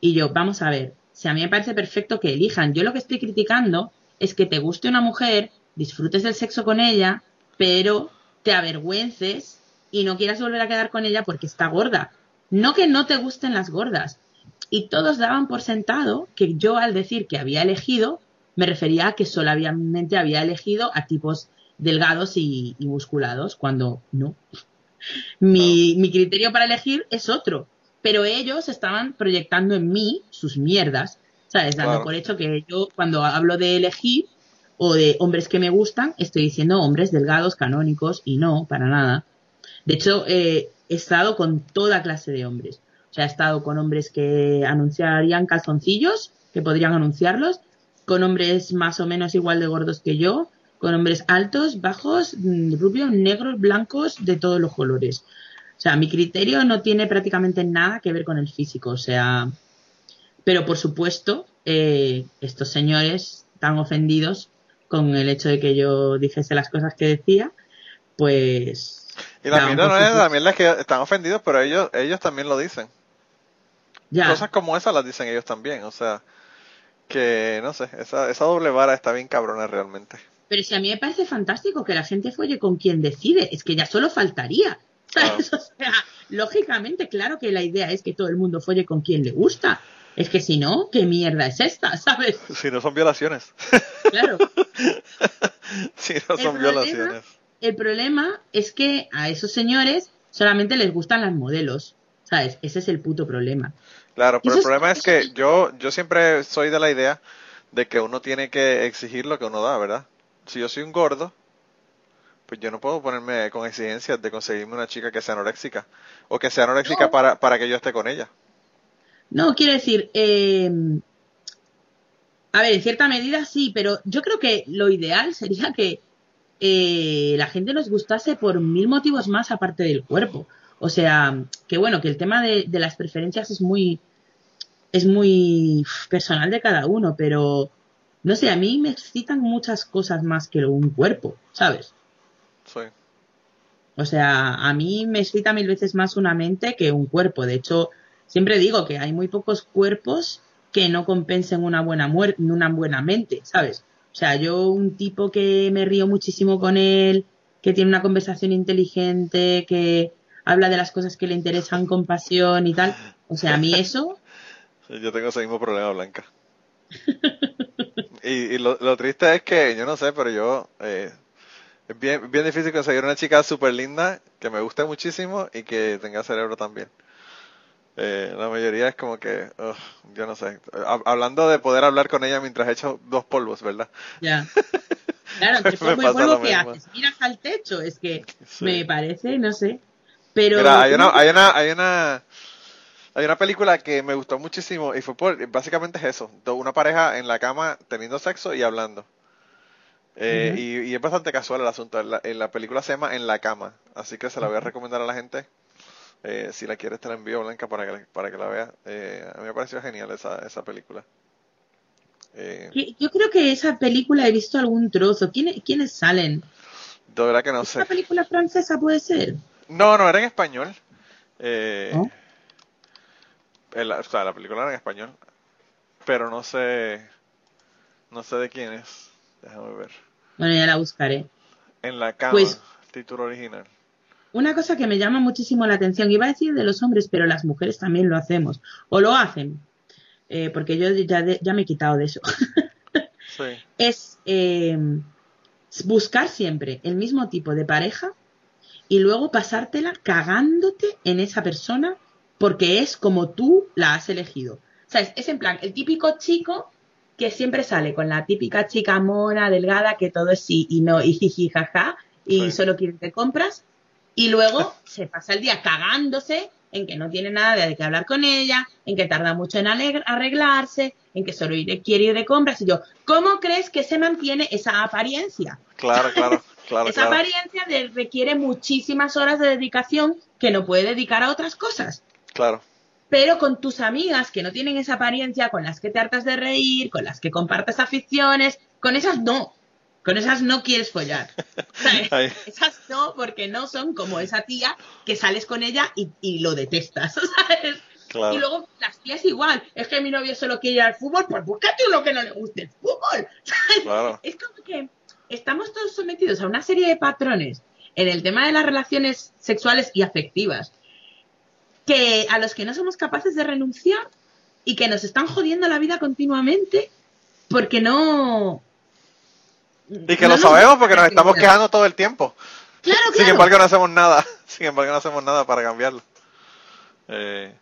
Y yo, vamos a ver, si a mí me parece perfecto que elijan, yo lo que estoy criticando es que te guste una mujer, disfrutes del sexo con ella, pero te avergüences y no quieras volver a quedar con ella porque está gorda. No que no te gusten las gordas. Y todos daban por sentado que yo al decir que había elegido, me refería a que solamente había elegido a tipos delgados y, y musculados, cuando no. Mi, mi criterio para elegir es otro. Pero ellos estaban proyectando en mí sus mierdas, ¿sabes? Dando por hecho que yo cuando hablo de elegir o de hombres que me gustan, estoy diciendo hombres delgados, canónicos, y no, para nada. De hecho, eh, he estado con toda clase de hombres. O sea, he estado con hombres que anunciarían calzoncillos, que podrían anunciarlos, con hombres más o menos igual de gordos que yo, con hombres altos, bajos, mm, rubios, negros, blancos, de todos los colores. O sea, mi criterio no tiene prácticamente nada que ver con el físico. O sea, pero por supuesto, eh, estos señores tan ofendidos con el hecho de que yo dijese las cosas que decía, pues... Y mierda por no es, supuesto- la mierda es que están ofendidos, pero ellos, ellos también lo dicen. Ya. Cosas como esas las dicen ellos también, o sea, que no sé, esa, esa doble vara está bien cabrona realmente. Pero si a mí me parece fantástico que la gente folle con quien decide, es que ya solo faltaría. ¿Sabes? O sea, lógicamente, claro que la idea es que todo el mundo folle con quien le gusta. Es que si no, ¿qué mierda es esta? ¿Sabes? Si no son violaciones. Claro. si no El son problema- violaciones. El problema es que a esos señores solamente les gustan las modelos. ¿Sabes? Ese es el puto problema. Claro, pero el problema es que yo, yo siempre soy de la idea de que uno tiene que exigir lo que uno da, ¿verdad? Si yo soy un gordo, pues yo no puedo ponerme con exigencias de conseguirme una chica que sea anoréxica. O que sea anoréxica No. para, para que yo esté con ella. No, quiero decir, eh, a ver, en cierta medida sí, pero yo creo que lo ideal sería que eh, la gente nos gustase por mil motivos más aparte del cuerpo. O sea, que bueno, que el tema de, de las preferencias es muy, es muy personal de cada uno, pero no sé, a mí me excitan muchas cosas más que un cuerpo, ¿sabes? Sí. O sea, a mí me excita mil veces más una mente que un cuerpo. De hecho, siempre digo que hay muy pocos cuerpos que no compensen una buena muer- una buena mente, ¿sabes? O sea, yo un tipo que me río muchísimo con él, que tiene una conversación inteligente, que habla de las cosas que le interesan con pasión y tal. O sea, a mí eso, Yo tengo ese mismo problema, Blanca. y y lo, lo triste es que, yo no sé, pero yo... eh, es bien, bien difícil conseguir una chica súper linda que me guste muchísimo y que tenga cerebro también. Eh, la mayoría es como que, ugh, yo no sé. Ha- Hablando de poder hablar con ella mientras echo dos polvos, ¿verdad? ya. Claro, entre polvo y polvo que haces, miras al techo, es que Sí. me parece, no sé. Pero Mira, hay una, hay una, hay una, hay una película que me gustó muchísimo y fue por, básicamente es eso, una pareja en la cama teniendo sexo y hablando. Eh, y, y es bastante casual el asunto. La, en la película se llama En la cama, así que se la voy a recomendar a la gente. Eh, si la quieres te la envío Blanca para que la, para que la vea. Eh, a mí me pareció genial esa, esa película. Eh, Yo creo que esa película he visto algún trozo. ¿Quiénes, ¿quiénes salen? de verdad que no ¿Es sé. una película francesa puede ser? No, no, era en español. Eh, el- o sea, la película era en español. pero no sé, no sé de quién es. Déjame ver. Bueno, ya la buscaré. En la cama, Pues- título original. Una cosa que me llama muchísimo la atención, iba a decir de los hombres, pero las mujeres también lo hacemos, o lo hacen, eh, porque yo ya, de- ya me he quitado de eso, Sí, es eh, buscar siempre el mismo tipo de pareja y luego pasártela cagándote en esa persona porque es como tú la has elegido. ¿Sabes? Es en plan, el típico chico que siempre sale con la típica chica mona, delgada, que todo es sí y no, y jiji, jaja, y Sí. solo quiere que compras, y luego se pasa el día cagándose en que no tiene nada de qué hablar con ella, en que tarda mucho en arreglarse, en que solo ir- quiere ir de compras. Y yo, ¿cómo crees que se mantiene esa apariencia? claro, claro, claro, esa claro. apariencia de- requiere muchísimas horas de dedicación que no puede dedicar a otras cosas. Claro, Pero con tus amigas que no tienen esa apariencia, con las que te hartas de reír, con las que compartes aficiones, con esas no. Con esas no quieres follar. Esas no, porque no son como esa tía que sales con ella y, y lo detestas, ¿sabes? claro. Y luego las tías igual. Es que mi novio solo quiere ir al fútbol, pues búscate uno que no le guste el fútbol. ¿sabes? Claro. Es como que estamos todos sometidos a una serie de patrones en el tema de las relaciones sexuales y afectivas que a los que no somos capaces de renunciar y que nos están jodiendo la vida continuamente porque no Y que no lo sabemos porque nos estamos quejando todo el tiempo. Claro, Sin embargo, no hacemos nada. Sin embargo, no hacemos nada para cambiarlo. Eh,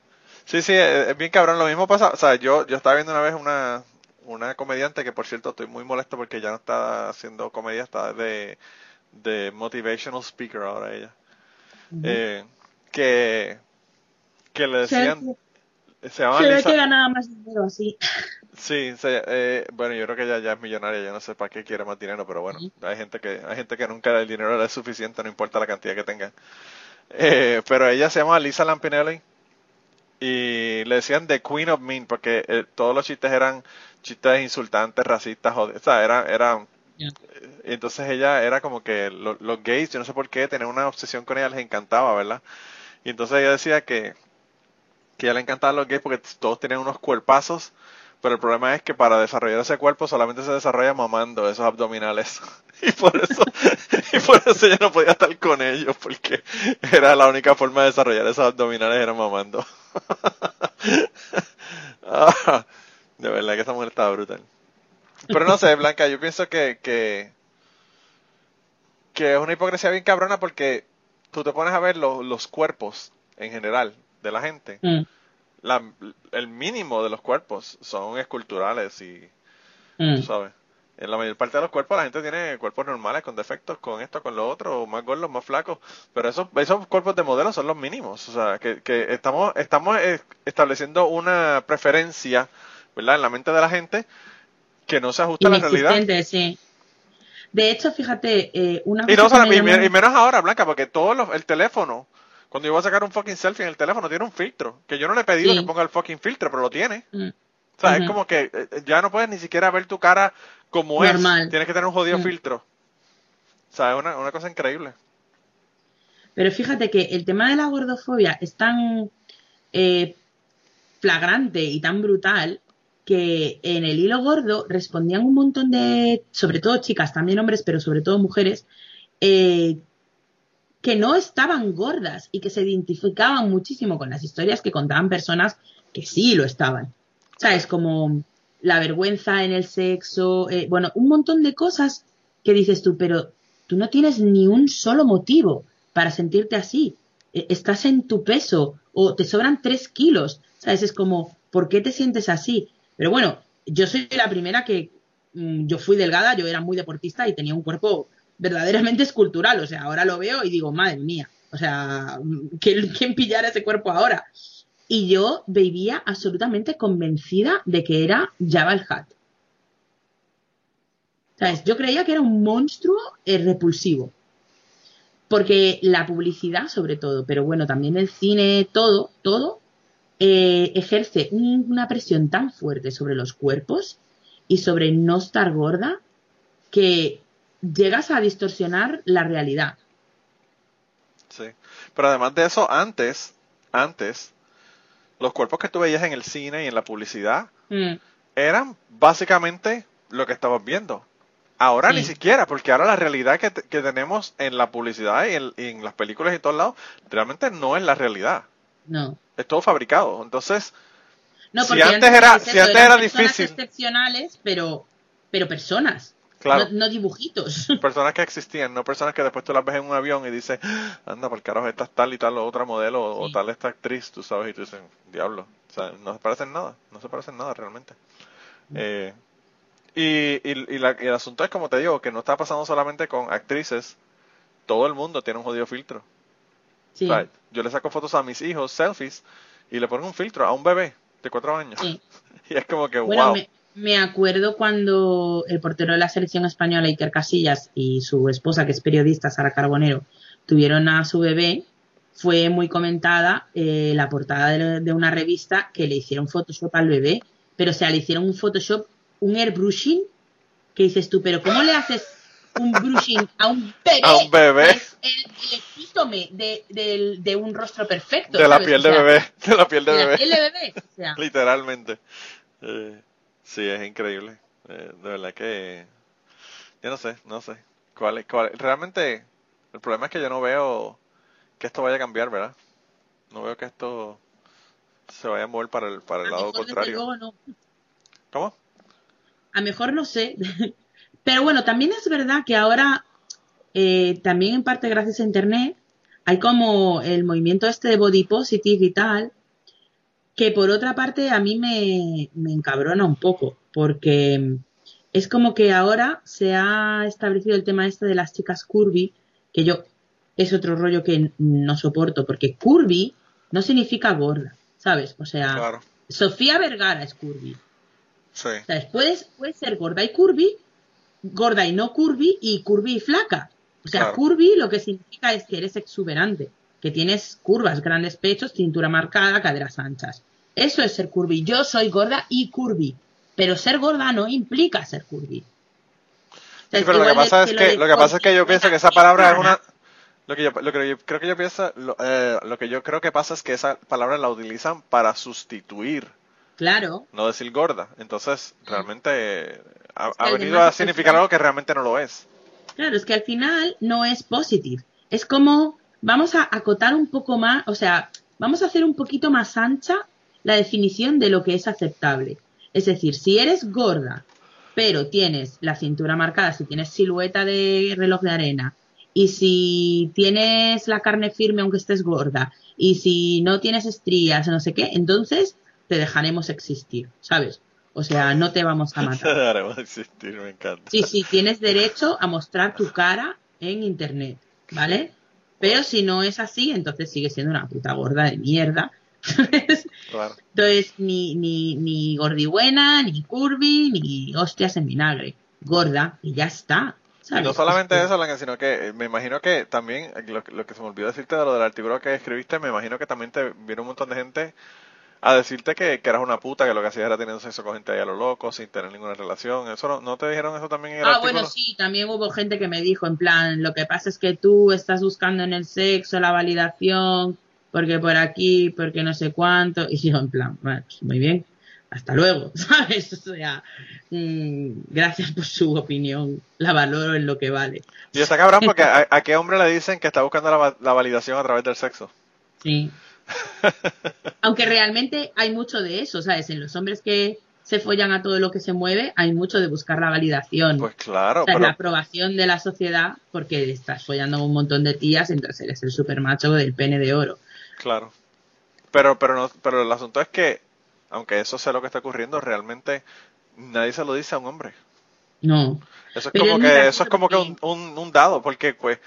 sí, sí, es, es bien cabrón. Lo mismo pasa. O sea, yo, yo estaba viendo una vez una, una comediante que, por cierto, estoy muy molesto porque ya no está haciendo comedia, está de, de motivational speaker ahora ella. Eh, que, que le decían. Se llama se ve Lisa. que ganaba más dinero así. Sí, se- eh, bueno, yo creo que ella ya es millonaria, yo no sé para qué quiere más dinero, pero bueno, hay gente que hay gente que nunca el dinero le es suficiente, no importa la cantidad que tenga. Eh, pero ella se llama Lisa Lampinelli y le decían The Queen of Mean porque eh, todos los chistes eran chistes insultantes, racistas, o sea, era, era Ya. eh, entonces ella era como que lo- los gays, yo no sé por qué, tenían una obsesión con ella, les encantaba, ¿verdad? Y entonces ella decía que que a ella le encantaban los gays porque todos tenían unos cuerpazos, pero el problema es que para desarrollar ese cuerpo solamente se desarrolla mamando esos abdominales. Y por eso, y por eso ella no podía estar con ellos, porque era la única forma de desarrollar esos abdominales era mamando. Ah, de verdad que esa mujer estaba brutal. Pero no sé, Blanca, yo pienso que, que, que es una hipocresía bien cabrona porque tú te pones a ver lo- los cuerpos en general de la gente Mm, la, el mínimo de los cuerpos son esculturales y, mm. tú sabes, en la mayor parte de los cuerpos la gente tiene cuerpos normales con defectos, con esto, con lo otro, más gordos, más flacos, pero esos, esos cuerpos de modelo son los mínimos, o sea, que, que estamos, estamos estableciendo una preferencia, ¿verdad?, en la mente de la gente que no se ajusta a la realidad. Sí. De hecho, fíjate, eh, una Y, cosa no, me y, y menos ahora, Blanca, porque todo lo- el teléfono, cuando yo voy a sacar un fucking selfie en el teléfono, tiene un filtro, que yo no le he pedido Sí. que ponga el fucking filtro, pero lo tiene. Mm, O sea, es como que eh, ya no puedes ni siquiera ver tu cara como es. Normal. Tienes que tener un jodido Mm. filtro. O sea, es una, una cosa increíble. Pero fíjate que el tema de la gordofobia es tan eh, flagrante y tan brutal que en el hilo gordo respondían un montón de, sobre todo chicas, también hombres, pero sobre todo mujeres, eh, que no estaban gordas y que se identificaban muchísimo con las historias que contaban personas que sí lo estaban. ¿Sabes? Como la vergüenza en el sexo, eh, bueno, un montón de cosas que dices tú, pero tú no tienes ni un solo motivo para sentirte así. Eh, Estás en tu peso o te sobran tres kilos. ¿Sabes? Es como, ¿por qué te sientes así? Pero bueno, yo soy la primera que mm, yo fui delgada, yo era muy deportista y tenía un cuerpo verdaderamente escultural. O sea, ahora lo veo y digo, madre mía. O sea, ¿quién, quién pillara ese cuerpo ahora? Y yo vivía absolutamente convencida de que era Jabba el Hutt. ¿Sabes? Yo creía que era un monstruo eh, repulsivo. Porque la publicidad, sobre todo, pero bueno, también el cine, todo, todo, eh, ejerce un- una presión tan fuerte sobre los cuerpos y sobre no estar gorda que llegas a distorsionar la realidad. Sí. Pero además de eso, antes, antes, los cuerpos que tú veías en el cine y en la publicidad Mm, eran básicamente lo que estamos viendo. Ahora ni siquiera, porque ahora la realidad que, que tenemos en la publicidad y en, y en las películas y todos lados, realmente no es la realidad. No. Es todo fabricado. Entonces, No, Si antes era- si antes eran era personas difícil. excepcionales, pero, pero personas. Claro, No, no dibujitos. personas que existían, no personas que después tú las ves en un avión y dices, "Ah, anda, por carajo, esta es tal y tal o otra modelo o- tal esta actriz, tú sabes, y tú dices, diablo. O sea, no se parecen nada, no se parecen nada realmente. Eh, y, y, y la- y el asunto es, como te digo, que no está pasando solamente con actrices, todo el mundo tiene un jodido filtro. Sí, O sea, yo le saco fotos a mis hijos, selfies, y le pongo un filtro a un bebé de cuatro años. sí. Y es como que, Bueno, wow. me, me acuerdo cuando el portero de la selección española, Iker Casillas, y su esposa, que es periodista, Sara Carbonero, tuvieron a su bebé, fue muy comentada eh, la portada de, de una revista que le hicieron Photoshop al bebé, pero o sea, le hicieron un Photoshop, un airbrushing, que dices tú, pero ¿cómo le haces un brushing a un bebé? A un bebé. Es el, el epítome de, un rostro perfecto. De la piel O de sea, bebé, de la piel de de la piel de bebé. O sea, Literalmente. Eh, sí, es increíble. Eh, de verdad que. Yo no sé, no sé. ¿Cuál es, cuál es? Realmente, el problema es que yo no veo que esto vaya a cambiar, ¿verdad? No veo que esto se vaya a mover para el, para el a lado mejor, contrario. luego, no. ¿Cómo? A mejor no sé. Pero bueno, también es verdad que ahora, eh, también en parte gracias a Internet, hay como el movimiento este de body positive y tal, que por otra parte a mí me, me encabrona un poco, porque es como que ahora se ha establecido el tema este de las chicas curvy, que yo es otro rollo que no soporto, porque curvy no significa gorda, ¿sabes? O sea, Claro. Sofía Vergara es curvy. Sí. ¿Sabes? Puedes, puedes ser gorda y curvy, gorda y no curvy, y curvy y flaca. O sea, Claro. curvy lo que significa es que eres exuberante, que tienes curvas, grandes pechos, cintura marcada, caderas anchas. Eso es ser curvy. Yo soy gorda y curvy, pero ser gorda no implica ser curvy. O sea, Sí, pero lo que pasa es que, lo que pasa es que yo pienso que esa es palabra es una, lo que yo, lo que yo creo que yo pienso, lo, eh, lo que yo creo que pasa es que esa palabra la utilizan para sustituir, Claro, no decir gorda. Entonces, realmente eh, ha, ha venido a significar algo que realmente no lo es. Claro, es que al final no es positive. Es como, vamos a acotar un poco más, o sea, vamos a hacer un poquito más ancha la definición de lo que es aceptable. Es decir, si eres gorda, pero tienes la cintura marcada, si tienes silueta de reloj de arena, y si tienes la carne firme aunque estés gorda, y si no tienes estrías, no sé qué, entonces te dejaremos existir, ¿sabes? O sea, no te vamos a matar. Dejaremos de existir, me encanta. Sí, sí, tienes derecho a mostrar tu cara en internet, ¿vale? Pero si no es así, entonces sigue siendo una puta gorda de mierda. Claro. entonces, ni, ni, ni gordibuena, ni curvy, ni hostias en vinagre. Gorda, y ya está. No solamente Es que- eso, Alan, sino que eh, me imagino que también, eh, lo, que- lo que se me olvidó decirte de lo del artículo que escribiste, me imagino que también te vino un montón de gente a decirte que, que eras una puta, que lo que hacías era teniendo sexo con gente ahí a lo loco, sin tener ninguna relación. ¿Eso no, no te dijeron eso también en el Ah, artículo? bueno, sí, también hubo gente que me dijo, en plan, lo que pasa es que tú estás buscando en el sexo la validación, porque por aquí, porque no sé cuánto, y yo, en plan, bueno, pues muy bien, hasta luego, ¿sabes? O sea, mm, gracias por su opinión, la valoro en lo que vale. Y está cabrón porque a, a qué hombre le dicen que está buscando la, la validación a través del sexo. Sí. Aunque realmente hay mucho de eso, ¿sabes? En los hombres que se follan a todo lo que se mueve, hay mucho de buscar la validación. Pues claro, O sea, pero la aprobación de la sociedad porque estás follando a un montón de tías, entonces eres el supermacho del pene de oro. claro. Pero pero no, pero el asunto es que aunque eso sea lo que está ocurriendo, realmente nadie se lo dice a un hombre. No. Eso es Pero como es que eso es como que un, un dado, porque pues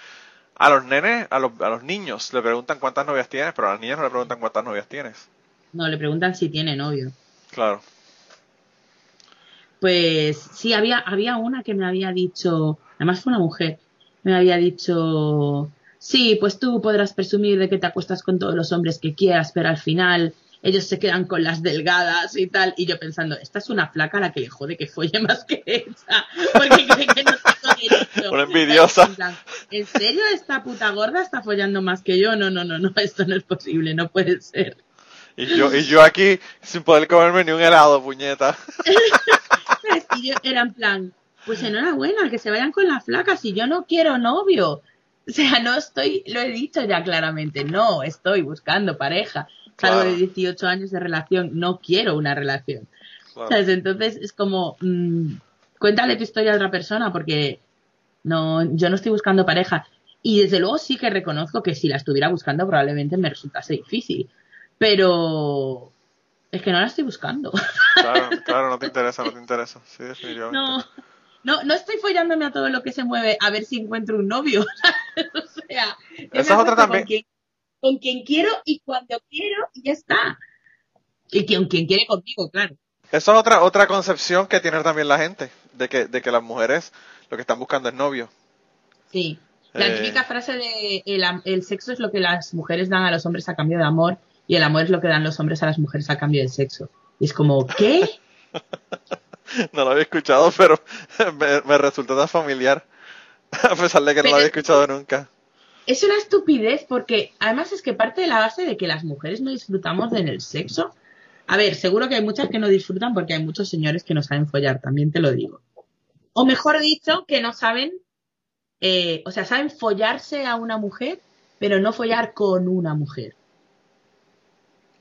a los nenes, a los, a los niños le preguntan cuántas novias tienes, pero a las niñas no le preguntan cuántas novias tienes. No, le preguntan si tiene novio. Claro. Pues sí, había, había una que me había dicho, además fue una mujer, me había dicho, sí, pues tú podrás presumir de que te acuestas con todos los hombres que quieras, pero al final ellos se quedan con las delgadas y tal. Y yo pensando, esta es una flaca a la que le jode que folle más que esa, porque cree que no Una envidiosa. En plan, ¿En serio esta puta gorda está follando más que yo? No, no, no, no, esto no es posible, no puede ser. Y yo, y yo aquí sin poder comerme ni un helado, puñeta. Y yo era en plan, pues enhorabuena, que se vayan con las flacas y yo no quiero novio. O sea, no estoy, lo he dicho ya claramente, no estoy buscando pareja. Salgo Claro. de 18 años de relación, no quiero una relación. Claro. ¿Sabes? Entonces es como, mm, cuéntale tu historia a otra persona porque no, yo no estoy buscando pareja. Y desde luego sí que reconozco que si la estuviera buscando probablemente me resultase difícil. Pero es que no la estoy buscando. Claro, claro, no te interesa, no te interesa. Sí, definitivamente. No, no, no estoy follándome a todo lo que se mueve a ver si encuentro un novio. o sea, Esa es otra también. Con quien, con quien quiero y cuando quiero y ya está. Y con quien quiere conmigo, claro. Eso es otra, otra concepción que tiene también la gente, de que, de que las mujeres lo que están buscando es novio. Sí. La Eh. típica frase de el, sexo es lo que las mujeres dan a los hombres a cambio de amor y el amor es lo que dan los hombres a las mujeres a cambio del sexo. Y es como, ¿qué? No lo había escuchado, pero me, me resultó tan familiar, a pesar de que no lo había escuchado nunca. Es una estupidez porque además es que parte de la base de que las mujeres no disfrutamos en el sexo. A ver, seguro que hay muchas que no disfrutan porque hay muchos señores que no saben follar, también te lo digo. O mejor dicho, que no saben, eh, o sea, saben follarse a una mujer, pero no follar con una mujer.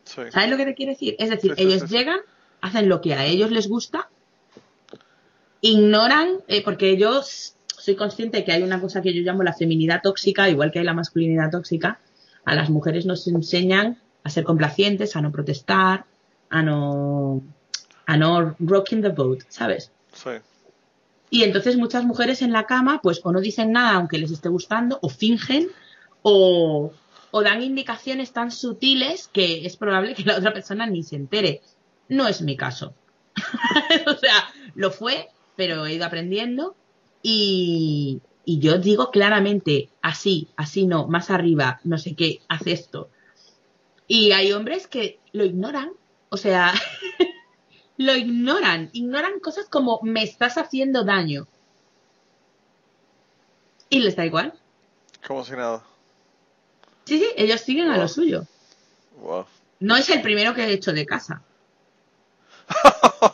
Sí. ¿Sabes lo que te quiero decir? Es decir, Sí, ellos llegan, hacen lo que a ellos les gusta, ignoran, eh, porque yo soy consciente de que hay una cosa que yo llamo la feminidad tóxica, igual que hay la masculinidad tóxica. A las mujeres nos enseñan a ser complacientes, a no protestar, a no, a no rocking the boat, ¿sabes? Sí. Y entonces muchas mujeres en la cama, pues o no dicen nada aunque les esté gustando, o fingen, o, o dan indicaciones tan sutiles que es probable que la otra persona ni se entere. No es mi caso. o sea, lo fue, pero he ido aprendiendo y, y yo digo claramente, así, así no, más arriba, no sé qué, haz esto. Y hay hombres que lo ignoran. O sea, lo ignoran. Ignoran cosas como me estás haciendo daño. Y les da igual. Como si nada. Sí, sí, ellos siguen a lo suyo. Wow. No es el primero que he hecho de casa.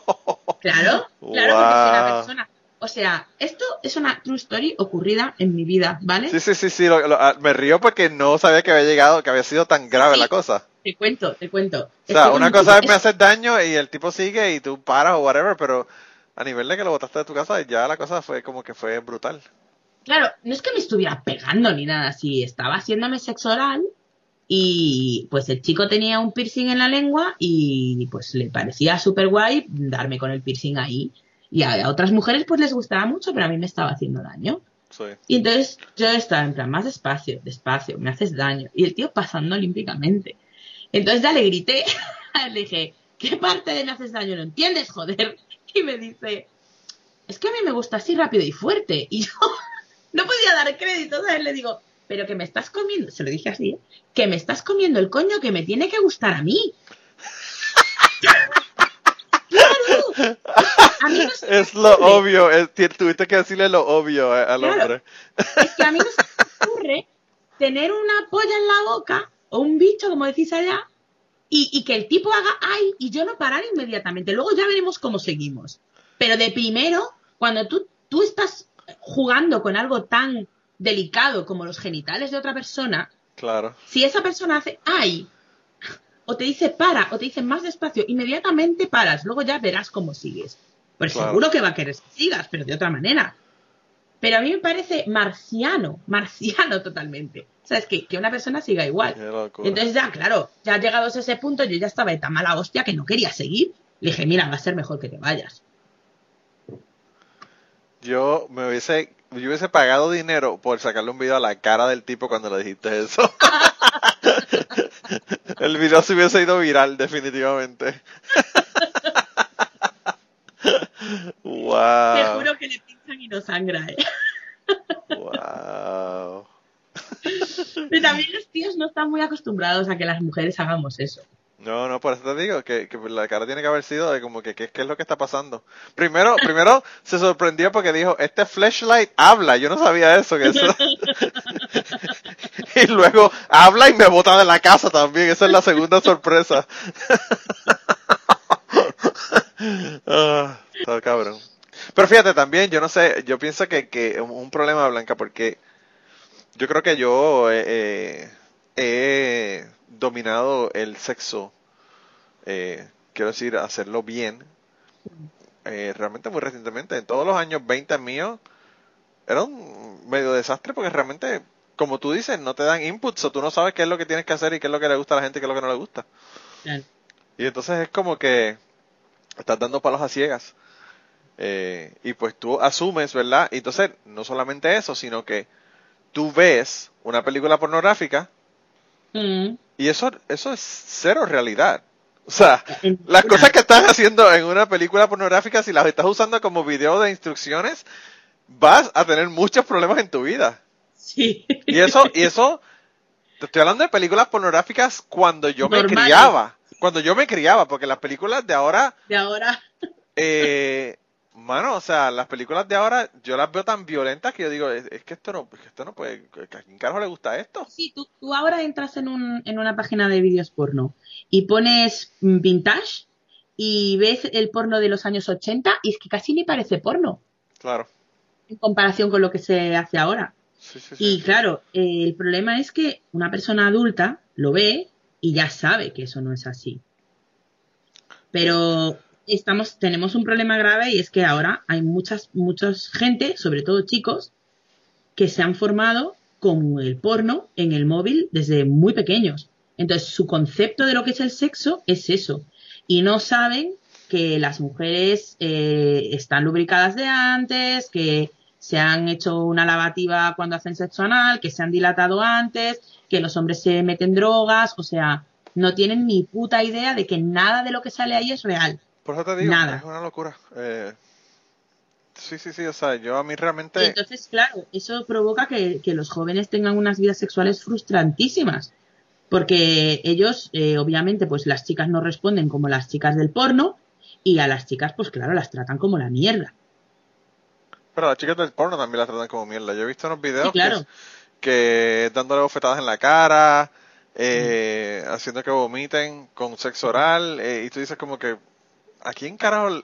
Claro, claro, porque si una persona. O sea, esto es una true story ocurrida en mi vida, ¿vale? Sí, sí, sí, sí. lo- lo- ah, me río porque no sabía que había llegado, que había sido tan grave sí. la cosa. Te cuento, te cuento. O sea, Estoy una cosa es me hacer daño y el tipo sigue y tú paras o whatever, pero a nivel de que lo botaste de tu casa, ya la cosa fue como que fue brutal. Claro, no es que me estuviera pegando ni nada así, estaba haciéndome sexo oral y pues el chico tenía un piercing en la lengua y pues le parecía súper guay darme con el piercing ahí. Y a, a otras mujeres pues les gustaba mucho, pero a mí me estaba haciendo daño. Sí. Y entonces yo estaba en plan, más despacio, despacio, me haces daño. Y el tío pasando olímpicamente. Entonces ya le grité, le dije, ¿qué parte de me haces daño no entiendes, joder? Y me dice, es que a mí me gusta así rápido y fuerte. Y yo no podía dar crédito, ¿sabes? Le digo, pero que me estás comiendo, se lo dije así, ¿eh? que me estás comiendo el coño que me tiene que gustar a mí. ¡Claro! A mí no Es lo obvio, es- tuviste que decirle lo obvio eh, al Claro. hombre. Es que a mí no se me ocurre tener una polla en la boca o un bicho, como decís allá, y, y que el tipo haga ay y yo no parar inmediatamente. Luego ya veremos cómo seguimos. Pero de primero, cuando tú, tú estás jugando con algo tan delicado como los genitales de otra persona, Claro. si esa persona hace ay o te dice para o te dice más despacio, inmediatamente paras. Luego ya verás cómo sigues. Pues Claro. seguro que va a querer que sigas, pero de otra manera. Pero a mí me parece marciano, marciano totalmente. ¿Sabes? Que, que una persona siga igual. Entonces ya, claro, ya llegados a ese punto, yo ya estaba de tan mala hostia que no quería seguir. Le dije, mira, va a ser mejor que te vayas. Yo me hubiese, yo hubiese pagado dinero por sacarle un video a la cara del tipo cuando le dijiste eso. El video se hubiese ido viral, definitivamente. Te wow. juro que le pinchan y no sangra, ¿eh? Wow. Pero también los tíos no están muy acostumbrados a que las mujeres hagamos eso. No, no, por eso te digo que, que la cara tiene que haber sido de como que qué es lo que está pasando. Primero, primero se sorprendió porque dijo, este flashlight habla, yo no sabía eso, que eso. y luego habla y me bota de la casa también, esa es la segunda sorpresa. ah, está cabrón. Pero fíjate también, yo no sé, yo pienso que, que un problema Blanca porque yo creo que yo eh, eh, he dominado el sexo, eh, quiero decir, hacerlo bien, eh, realmente muy recientemente. En todos los años 20 míos era un medio desastre porque realmente, como tú dices, no te dan inputs o tú no sabes qué es lo que tienes que hacer y qué es lo que le gusta a la gente y qué es lo que no le gusta. Y entonces es como que estás dando palos a ciegas. Eh, y pues tú asumes, ¿verdad? Y entonces, no solamente eso, sino que tú ves una película pornográfica Mm. y eso, eso es cero realidad. O sea, las cosas que estás haciendo en una película pornográfica, si las estás usando como video de instrucciones, vas a tener muchos problemas en tu vida. Sí. Y eso, y eso, te estoy hablando de películas pornográficas cuando yo me criaba. Cuando yo me criaba, porque las películas de ahora, De ahora. eh, mano, o sea, las películas de ahora, yo las veo tan violentas que yo digo, es, es que esto no, es que esto no puede, ¿a quién carajo le gusta esto? Sí, tú, tú ahora entras en, un, en una página de vídeos porno y pones vintage y ves el porno de los años 80 y es que casi ni parece porno Claro. en comparación con lo que se hace ahora. Sí, sí, sí, Y claro, eh, el problema es que una persona adulta lo ve y ya sabe que eso no es así. Pero estamos, tenemos un problema grave y es que ahora hay muchas, muchas gente, sobre todo chicos, que se han formado con el porno en el móvil desde muy pequeños. Entonces, su concepto de lo que es el sexo es eso. Y no saben que las mujeres eh, están lubricadas de antes, que se han hecho una lavativa cuando hacen sexo anal, que se han dilatado antes, que los hombres se meten drogas, o sea, no tienen ni puta idea de que nada de lo que sale ahí es real. Por eso te digo, Nada. es una locura. Eh, sí, sí, sí, o sea, yo a mí Y realmente... entonces, claro, eso provoca que, que los jóvenes tengan unas vidas sexuales frustrantísimas. Porque ellos, eh, obviamente, pues las chicas no responden como las chicas del porno y a las chicas, pues claro, las tratan como la mierda. Pero las chicas del porno también las tratan como mierda. Yo he visto unos videos Sí, claro. que, que dándole bofetadas en la cara, eh, haciendo que vomiten con sexo oral, eh, y tú dices como que, ¿a quién carajo?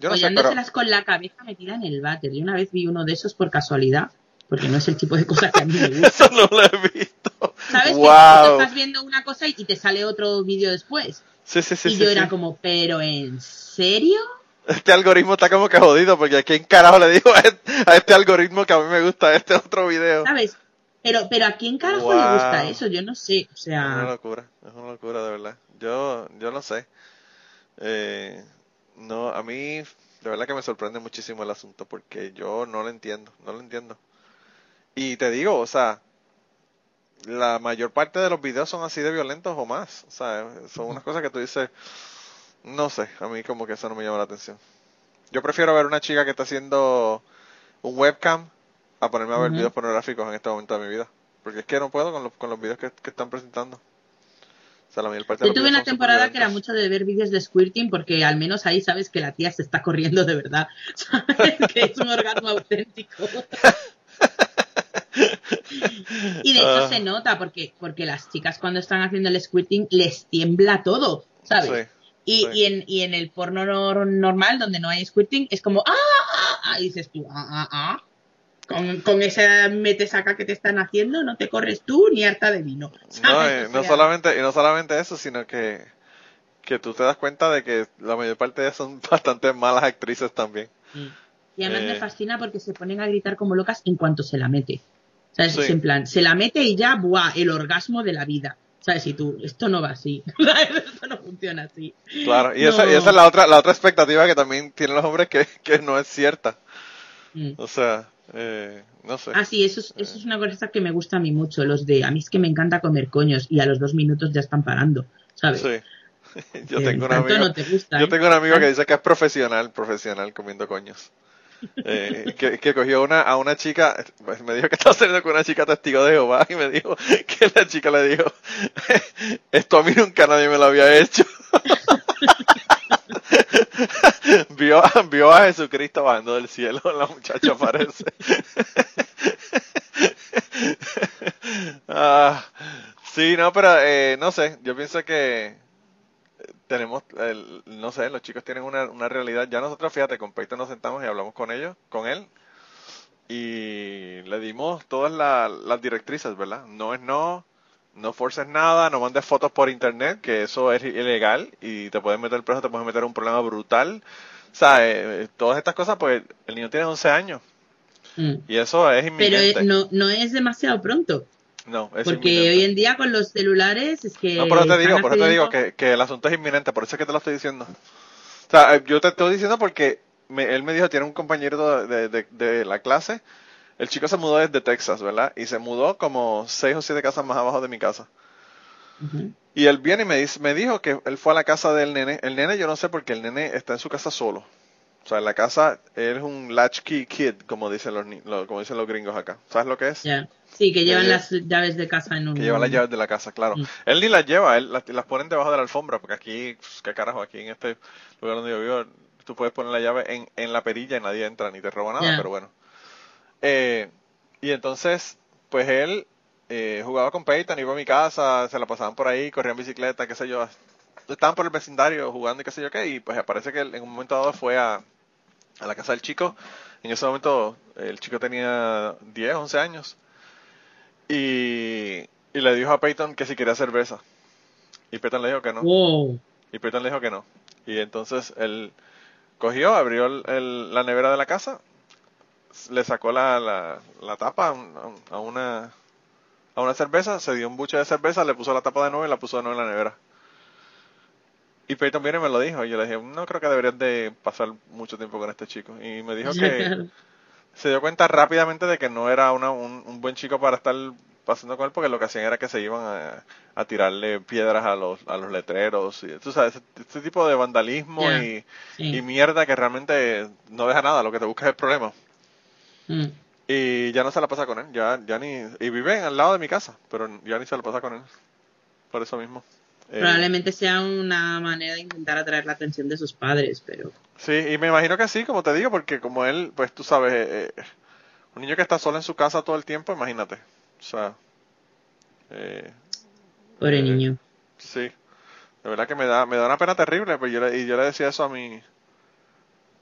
Yo no sé, pero... Con la cabeza metida en el váter. Y una vez vi uno de esos por casualidad, porque no es el tipo de cosa que a mí me gusta. Eso no lo he visto. ¿Sabes? Que tú estás viendo una cosa y te sale otro vídeo después. Sí, sí, sí. y yo sí. era como, ¿pero en serio? Este algoritmo está como que jodido, porque ¿a quién carajo le digo a este, a este algoritmo que a mí me gusta este otro video? ¿Sabes? Pero, pero ¿a quién carajo Wow. le gusta eso? Yo no sé. O Es una sea, locura, es una locura de verdad. Yo, yo no sé. Eh, no, a mí de verdad que me sorprende muchísimo el asunto porque yo no lo entiendo, no lo entiendo. Y te digo, o sea, la mayor parte de los videos son así de violentos o más. O sea, son unas cosas que tú dices, no sé, a mí como que eso no me llama la atención. Yo prefiero ver una chica que está haciendo un webcam a ponerme a ver Ujú. videos pornográficos en este momento de mi vida. Porque es que no puedo con los, con los videos que, que están presentando. Sea, la mayor parte de yo tuve una temporada que era mucho de ver vídeos de squirting porque al menos ahí sabes que la tía se está corriendo de verdad. ¿Sabes? que es un orgasmo auténtico. y de hecho Ah. se nota porque, porque las chicas cuando están haciendo el squirting les tiembla todo, ¿sabes? Sí, Y, Sí. y, en, y en el porno nor- normal, donde no hay squirting, es como, ¡ah! ah, ah", y dices tú, ¡ah, ah, ah! Con, con esa metesaca que te están haciendo, no te corres tú ni harta de vino. No, y O no sea, solamente, y no solamente eso, sino que, que tú te das cuenta de que la mayor parte de ellas son bastante malas actrices también. Y además Eh. me fascina porque se ponen a gritar como locas en cuanto se la mete. ¿Sabes? Sí. Es en plan, se la mete y ya, ¡buah! El orgasmo de la vida. ¿Sabes? Y tú, esto no va así. esto no funciona así. Claro, y, No. esa, y esa es la otra, la otra expectativa que también tienen los hombres que, que no es cierta. Mm. O sea, eh, no sé. Ah, sí, eso es, eso es una cosa que me gusta a mí mucho, los de, a mí es que me encanta comer coños y a los dos minutos ya están parando, ¿sabes? Sí. Yo Eh, tengo un amigo, no te gusta, yo ¿eh? tengo un amigo que dice que es profesional, profesional comiendo coños. eh, que, que cogió una, a una chica, pues, me dijo que estaba saliendo con una chica testigo de Jehová y me dijo que la chica le dijo, esto a mí nunca nadie me lo había hecho. vio, vio a Jesucristo bajando del cielo, la muchacha parece. ah, sí, no, pero eh, no sé, yo pienso que tenemos, el, no sé, los chicos tienen una, una realidad. Ya nosotros, fíjate, con Peito nos sentamos y hablamos con ellos, con él, y le dimos todas la- las directrices, ¿verdad? No es no, no forces nada, no mandes fotos por internet, que eso es ilegal y te pueden meter preso, te pueden meter un problema brutal. O sea, eh, todas estas cosas, pues el niño tiene 11 años Mm. y eso es Pero inminente. eh, no, no es demasiado pronto. no, es Porque inminente. hoy en día con los celulares es que. No, pero te están digo, por eso te digo que, que el asunto es inminente, por eso es que te lo estoy diciendo. O sea, eh, yo te estoy diciendo porque me- él me dijo, tiene un compañero de, de, de la clase, el chico se mudó desde Texas, ¿verdad? Y se mudó como seis o siete casas más abajo de mi casa. Y él viene y me, dice, me dijo que él fue a la casa del nene. El nene yo no sé porque el nene está en su casa solo. O sea, en la casa él es un latchkey kid, como dicen los, lo- como dicen los gringos acá. ¿Sabes lo que es? Sí, que llevan Eh, las llaves de casa en un. Que lleva las llaves de la casa, claro. Mm. Él ni las lleva, él las, las ponen debajo de la alfombra, porque aquí, pues, qué carajo, aquí en este lugar donde yo vivo, tú puedes poner la llave en, en la perilla y nadie entra ni te roba nada, pero bueno. Eh, y entonces, pues él eh, jugaba con Peyton, iba a mi casa, se la pasaban por ahí, corrían bicicleta, qué sé yo. Estaban por el vecindario jugando y qué sé yo qué, y pues parece que él en un momento dado fue a, a la casa del chico. En ese momento el chico tenía 10, 11 años. Y, y le dijo a Peyton que si quería cerveza. Y Peyton le dijo que no. Wow. Y Peyton le dijo que no. Y entonces él cogió, abrió el- el- la nevera de la casa, le sacó la, la, la tapa a, un- a una, a una cerveza, se dio un buche de cerveza, le puso la tapa de nuevo y la puso de nuevo en la nevera. Y Peyton viene y me lo dijo. Y yo le dije, no creo que deberías de pasar mucho tiempo con este chico. Y me dijo que se dio cuenta rápidamente de que no era una- un, un buen chico para estar pasando con él porque lo que hacían era que se iban a, a tirarle piedras a los, a los letreros y tú sabes, este, este tipo de vandalismo y, Sí. y mierda que realmente no deja nada, lo que te busca es el problema. Mm. Y ya no se la pasa con él, ya, ya ni, y vive al lado de mi casa, pero ya ni se la pasa con él, por eso mismo. Eh, Probablemente sea una manera de intentar atraer la atención de sus padres, pero. Sí, y me imagino que sí, como te digo, porque como él, pues tú sabes, eh, eh, un niño que está solo en su casa todo el tiempo, imagínate. O sea, eh, Pobre niño. sí, de verdad que me da, me da una pena terrible, pues yo le, y yo le decía eso a mi,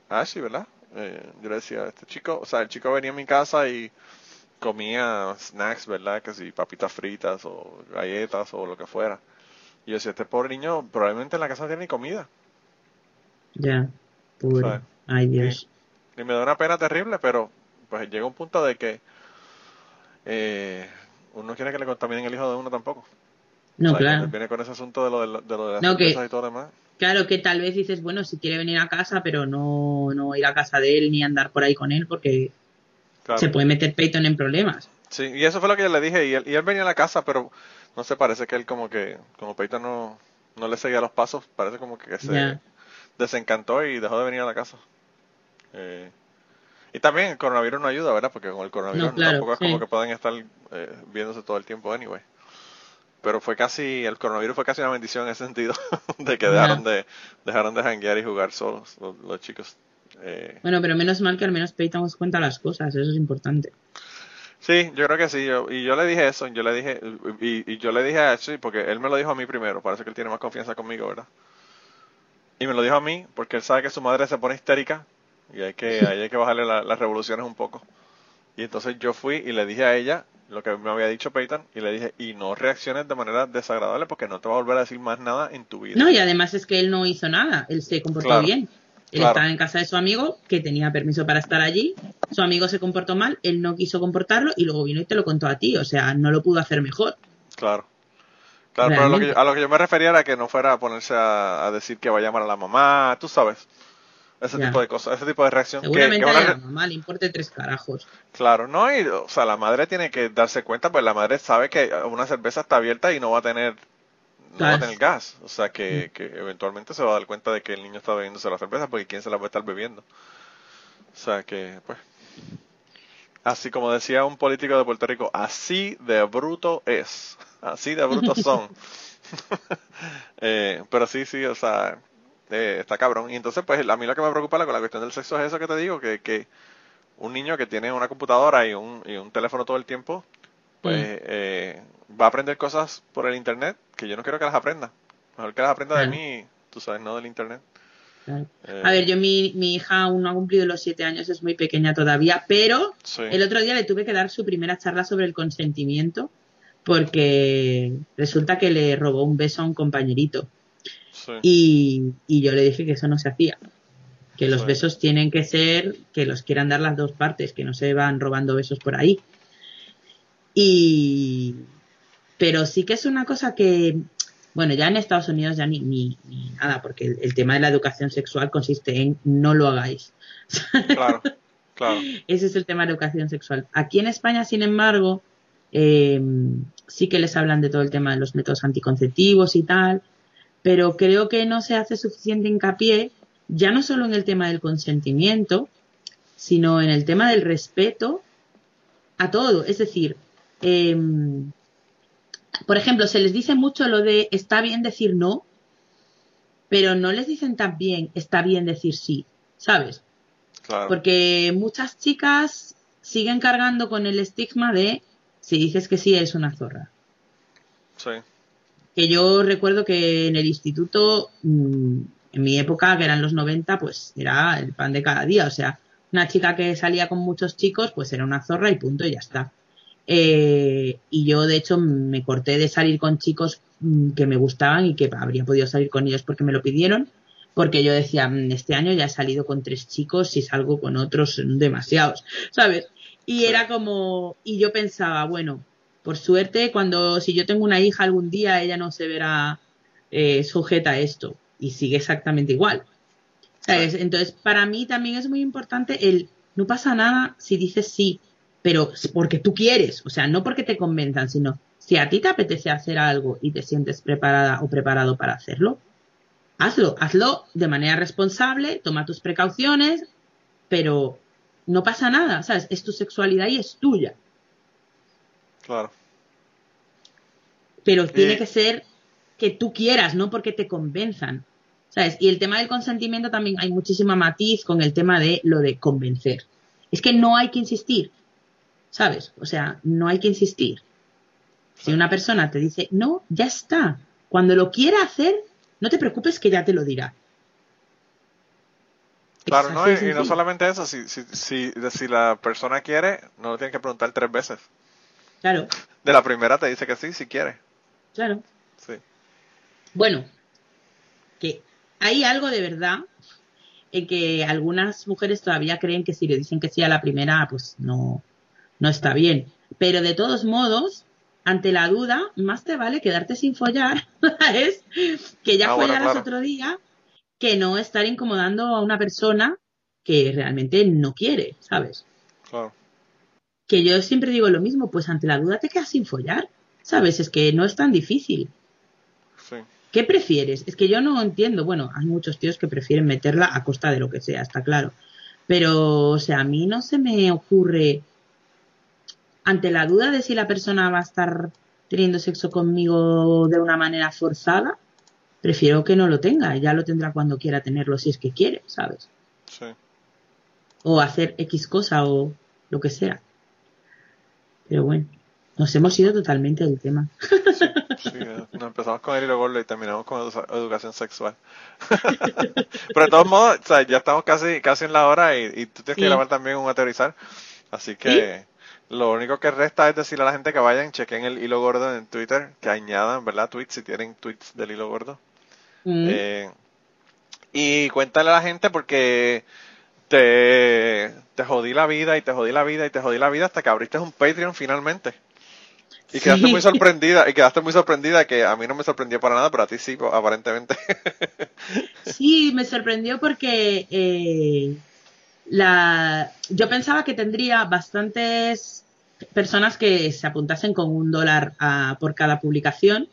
a Ashley, ¿verdad? Eh, yo le decía, este chico, o sea, el chico venía a mi casa y comía snacks, ¿verdad? Que si papitas fritas o galletas o lo que fuera. Y yo decía, este pobre niño probablemente en la casa no tiene ni comida. Ya. Pobre. ¿sabes? Ay, Dios. Y me da una pena terrible, pero pues llega un punto de que eh, uno no quiere que le contaminen el hijo de uno tampoco. No, O sea, claro. Viene con ese asunto de lo de, lo de las No, que- y todo lo demás. Claro que tal vez dices, bueno, si quiere venir a casa, pero no, no ir a casa de él ni andar por ahí con él porque Claro. se puede meter Peyton en problemas. Sí, y eso fue lo que yo le dije. Y él, y él venía a la casa, pero no sé, parece que él como que, como Peyton no, no le seguía los pasos, parece como que se desencantó y dejó de venir a la casa. Eh, y también el coronavirus no ayuda, ¿verdad? Porque con el coronavirus No, claro, tampoco es como que puedan estar eh, viéndose todo el tiempo, anyway. Pero fue casi, el coronavirus fue casi una bendición en ese sentido, de que dejaron de, dejaron de janguear y jugar solos los, los chicos. Eh, Bueno, pero menos mal que al menos Peyton os cuenta las cosas, eso es importante. Sí, yo creo que sí. Yo, y yo le dije eso. Yo le dije, y, y yo le dije a Ashley, porque él me lo dijo a mí primero. Parece que él tiene más confianza conmigo, ¿verdad? Y me lo dijo a mí, porque él sabe que su madre se pone histérica. Y hay que, ahí hay que bajarle la- las revoluciones un poco. Y entonces yo fui y le dije a ella lo que me había dicho Peyton. Y le dije, y no reacciones de manera desagradable porque no te va a volver a decir más nada en tu vida. No, y además es que él no hizo nada, él se comportó Claro, bien. Él claro. estaba en casa de su amigo, que tenía permiso para estar allí. Su amigo se comportó mal, él no quiso comportarlo y luego vino y te lo contó a ti. O sea, no lo pudo hacer mejor. Claro. Claro, pero a lo, que Realmente. yo, a lo que yo me refería era que no fuera a ponerse a, a decir que va a llamar a la mamá, tú sabes. Ese Ya. tipo de cosas, ese tipo de reacción. que- que Seguramente una a la re- mamá le importe tres carajos. Claro, no, y, o sea, la madre tiene que darse cuenta, pues la madre sabe que una cerveza está abierta y no va a tener, no va a tener gas. O sea, que, que eventualmente se va a dar cuenta de que el niño está bebiéndose la cerveza porque quién se la va a estar bebiendo. O sea que, pues, así como decía un político de Puerto Rico, así de bruto es, así de brutos son. eh, pero sí, sí, o sea, eh, está cabrón. Y entonces, pues, a mí lo que me preocupa con la cuestión del sexo es eso que te digo, que, que un niño que tiene una computadora y un, y un teléfono todo el tiempo, pues Mm. eh, va a aprender cosas por el internet que yo no quiero que las aprenda. Mejor que las aprenda de Claro. mí, tú sabes, no del internet. Claro. Eh, A ver, yo mi, mi hija aún no ha cumplido los siete años, es muy pequeña todavía, pero sí, el otro día le tuve que dar su primera charla sobre el consentimiento porque resulta que le robó un beso a un compañerito sí, y, y yo le dije que eso no se hacía, que los Sí. besos tienen que ser que los quieran dar las dos partes, que no se van robando besos por ahí. Y pero sí que es una cosa que bueno, ya en Estados Unidos ya ni, ni, ni nada, porque el, el tema de la educación sexual consiste en no lo hagáis. claro, claro, Ese es el tema de educación sexual. Aquí en España, sin embargo, eh, sí que les hablan de todo el tema de los métodos anticonceptivos y tal, pero creo que no se hace suficiente hincapié ya no solo en el tema del consentimiento, sino en el tema del respeto a todo. Es decir, eh, por ejemplo, se les dice mucho lo de está bien decir no, pero no les dicen también está bien decir sí, ¿sabes? claro. Porque muchas chicas siguen cargando con el estigma de si dices que sí eres una zorra. Sí, Que yo recuerdo que en el instituto, mm, en mi época, que eran los 90, pues era el pan de cada día. O sea, una chica que salía con muchos chicos, pues era una zorra y punto, y ya está. Eh, y yo, de hecho, me corté de salir con chicos mm, que me gustaban y que habría podido salir con ellos porque me lo pidieron. Porque yo decía, "Mm, este año ya he salido con tres chicos y salgo con otros demasiados, ¿sabes? Y era como, y yo pensaba, bueno, por suerte, cuando si yo tengo una hija algún día, ella no se verá eh, sujeta a esto y sigue exactamente igual. Entonces, para mí también es muy importante el no pasa nada si dices sí, pero porque tú quieres, o sea, no porque te convenzan, sino si a ti te apetece hacer algo y te sientes preparada o preparado para hacerlo, hazlo, hazlo de manera responsable, toma tus precauciones, pero no pasa nada, ¿sabes? Es tu sexualidad y es tuya. Claro. pero tiene Y- que ser que tú quieras, no porque te convenzan. ¿Sabes? Y el tema del consentimiento también hay muchísima matiz con el tema de lo de convencer. Es que no hay que insistir, ¿sabes? O sea, no hay que insistir. Si una persona te dice, no, ya está. Cuando lo quiera hacer, no te preocupes que ya te lo dirá. Claro, no, y, y no solamente eso, si, si, si, si la persona quiere, no lo tiene que preguntar tres veces. Claro, De la primera te dice que sí, si quiere. claro. Sí, Bueno, que hay algo de verdad en que algunas mujeres todavía creen que si le dicen que sí a la primera, pues no, no está bien. Pero de todos modos, ante la duda, más te vale quedarte sin follar, es que ya Ah, bueno, claro. otro día, que no estar incomodando a una persona que realmente no quiere, ¿sabes? claro. Que yo siempre digo lo mismo, pues ante la duda te quedas sin follar, ¿sabes? Es que no es tan difícil. Sí, ¿Qué prefieres? Es que yo no entiendo. Bueno, hay muchos tíos que prefieren meterla a costa de lo que sea, está claro. Pero, o sea, a mí no se me ocurre, ante la duda de si la persona va a estar teniendo sexo conmigo de una manera forzada, prefiero que no lo tenga. Ya lo tendrá cuando quiera tenerlo, si es que quiere, ¿sabes? sí. O hacer X cosa o lo que sea. Pero bueno, nos hemos ido totalmente del tema. Sí, nos empezamos con el hilo gordo y terminamos con edu- educación sexual. Pero de todos modos, o sea, ya estamos casi, casi en la hora y, y tú tienes que Sí. grabar también un aterrizar. Así que lo único que resta es decirle a la gente que vayan, chequen el hilo gordo en Twitter, que añadan, ¿verdad? Tweets si tienen tweets del hilo gordo. Mm. Eh, y cuéntale a la gente porque te, te jodí la vida y te jodí la vida y te jodí la vida hasta que abriste un Patreon finalmente. Y quedaste Sí. muy sorprendida, y quedaste muy sorprendida que a mí no me sorprendió para nada, pero a ti sí, aparentemente. Sí, me sorprendió porque eh, la, yo pensaba que tendría bastantes personas que se apuntasen con un dólar a- por cada publicación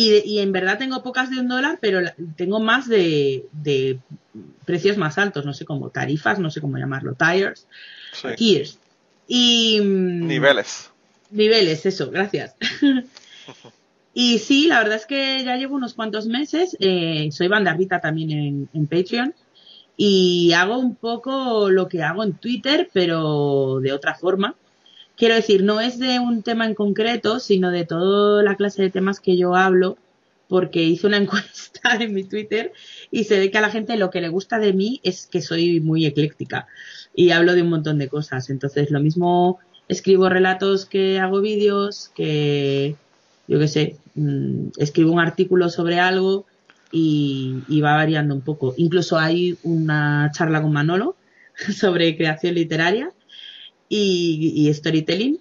Y, y en verdad tengo pocas de un dólar, pero tengo más de, de precios más altos, no sé cómo, tarifas, no sé cómo llamarlo, tires, Sí. tiers. Y. mm, Niveles. Niveles, eso, gracias. y sí, la verdad es que ya llevo unos cuantos meses. eh, soy bandarrita también en, en Patreon. Y hago un poco lo que hago en Twitter, pero de otra forma. Quiero decir, no es de un tema en concreto, sino de toda la clase de temas que yo hablo, porque hice una encuesta en mi Twitter y se ve que a la gente lo que le gusta de mí es que soy muy ecléctica y hablo de un montón de cosas. Entonces, lo mismo escribo relatos que hago vídeos, que yo qué sé, mm, escribo un artículo sobre algo y, y va variando un poco. Incluso hay una charla con Manolo sobre creación literaria y, storytelling.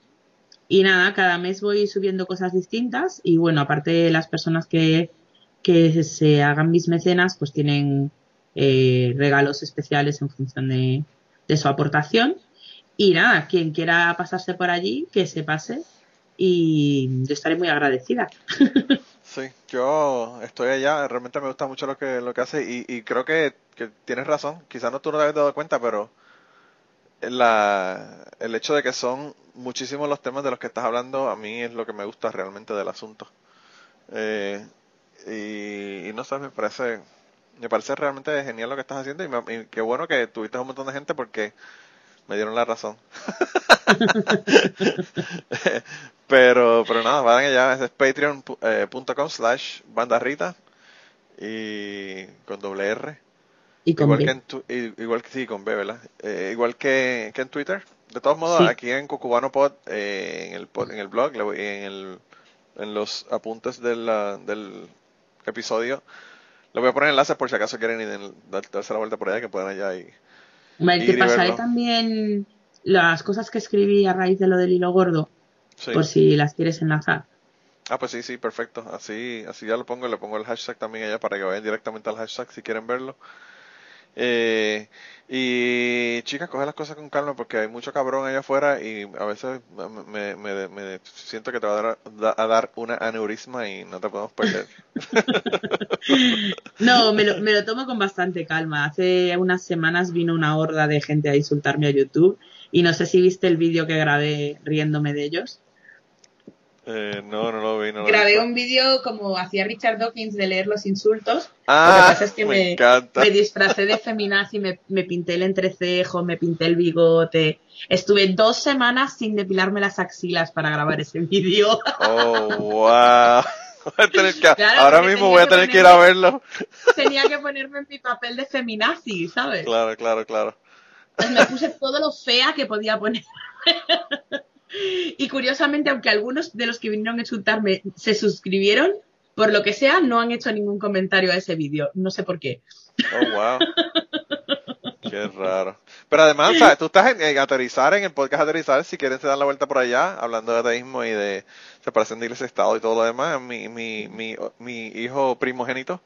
Y nada, cada mes voy subiendo cosas distintas y bueno, aparte de las personas que, que se hagan mis mecenas, pues tienen eh, regalos especiales en función de, de su aportación. Y nada, quien quiera pasarse por allí, que se pase y yo estaré muy agradecida. Sí, yo estoy allá, realmente me gusta mucho lo que, lo que hace y, y creo que, que tienes razón, quizás no tú no te habías dado cuenta, pero la, el hecho de que son muchísimos los temas de los que estás hablando, a mí es lo que me gusta realmente del asunto. Eh, y, no sé, me parece, me parece realmente genial lo que estás haciendo y, me- qué bueno que tuviste un montón de gente porque me dieron la razón. pero, pero nada, vayan allá, es patreon.com slash bandarrita y con doble R. Y con Igual B. que, en tu- igual que sí, con B, ¿verdad? Eh, igual que, que en Twitter. De todos modos, Sí. aquí en Cucubano Pod, eh, en, el, pod- en el blog, en, el, en los apuntes de la- del episodio, le voy a poner enlaces por si acaso quieren ir dar- darse la vuelta por allá, que puedan allá y... Vale, te pasaré también las cosas que escribí a raíz de lo del hilo gordo, Sí. por si las quieres enlazar. Ah, pues sí, sí, perfecto. Así, así ya lo pongo, le pongo el hashtag también allá para que vayan directamente al hashtag si quieren verlo. Eh, y chicas, coge las cosas con calma porque hay mucho cabrón allá afuera y a veces me, siento que te va a dar, da- a dar una aneurisma y no te podemos perder. No, me lo, me lo tomo con bastante calma. Hace unas semanas vino una horda de gente a insultarme a YouTube y no sé si viste el vídeo que grabé riéndome de ellos. Eh, no, no lo vi, no lo Grabé vi. un vídeo como hacía Richard Dawkins de leer los insultos. Ah, Lo que pasa es que me, me, encanta. me disfracé de feminazi, me, me pinté el entrecejo, me pinté el bigote. Estuve dos semanas sin depilarme las axilas para grabar ese vídeo. Oh, wow. Tener que- Claro, ahora mismo voy a que tener que ir a ponerme- verlo. Tenía que ponerme en mi papel de feminazi, ¿sabes? Claro, claro, claro. Pues me puse todo lo fea que podía poner. y curiosamente, aunque algunos de los que vinieron a insultarme se suscribieron, por lo que sea, no han hecho ningún comentario a ese vídeo. No sé por qué. Oh, wow. Qué raro. Pero además, ¿sabes? tú estás en, en Aterrizar, en el podcast Aterrizar, si quieren se dan la vuelta por allá, hablando de ateísmo y de separación de iglesia y Estado y todo lo demás, mi, mi, mi, mi hijo primogénito.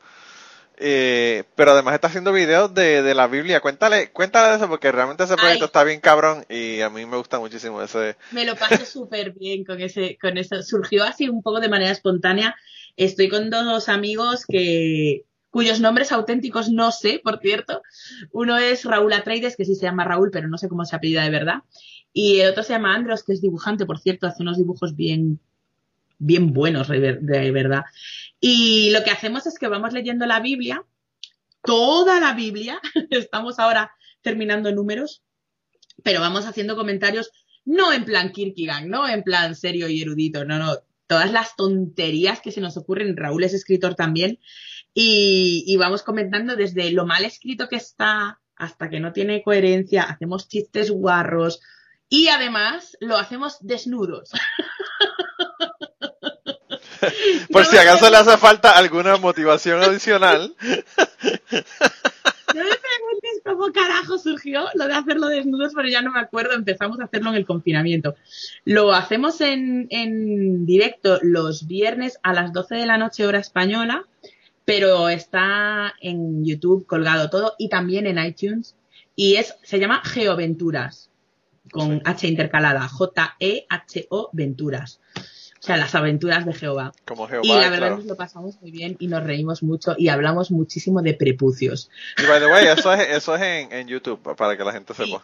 Eh, pero además está haciendo videos de, de la Biblia. Cuéntale, cuéntale de eso porque realmente ese proyecto Ay. está bien cabrón y a mí me gusta muchísimo ese. Me lo paso súper bien con ese, con eso. Surgió así un poco de manera espontánea. Estoy con dos amigos que cuyos nombres auténticos no sé, por cierto. Uno es Raúl Atreides, que sí se llama Raúl, pero no sé cómo se apellida de verdad. Y el otro se llama Andros, que es dibujante, por cierto, hace unos dibujos bien, bien buenos, de verdad. Y lo que hacemos es que vamos leyendo la Biblia, toda la Biblia. Estamos ahora terminando números, pero vamos haciendo comentarios no en plan Kierkegaard, no en plan serio y erudito, no, no. Todas las tonterías que se nos ocurren. Raúl es escritor también. Y, y vamos comentando desde lo mal escrito que está hasta que no tiene coherencia. Hacemos chistes guarros. Y además lo hacemos desnudos. Por No si acaso le hace falta alguna motivación adicional. No me preguntes cómo carajo surgió lo de hacerlo desnudos, pero ya no me acuerdo. Empezamos a hacerlo en el confinamiento. Lo hacemos en, en directo los viernes a las 12 de la noche, hora española, pero está en YouTube colgado todo y también en iTunes. Y es, se llama Geoventuras, con. H intercalada, J-E-H-O Venturas. O sea, las aventuras de Jehová. Como Jehová, y la verdad claro. nos lo pasamos muy bien y nos reímos mucho y hablamos muchísimo de prepucios. Y by the way, eso es, eso es en, en YouTube, para que la gente Sí. sepa.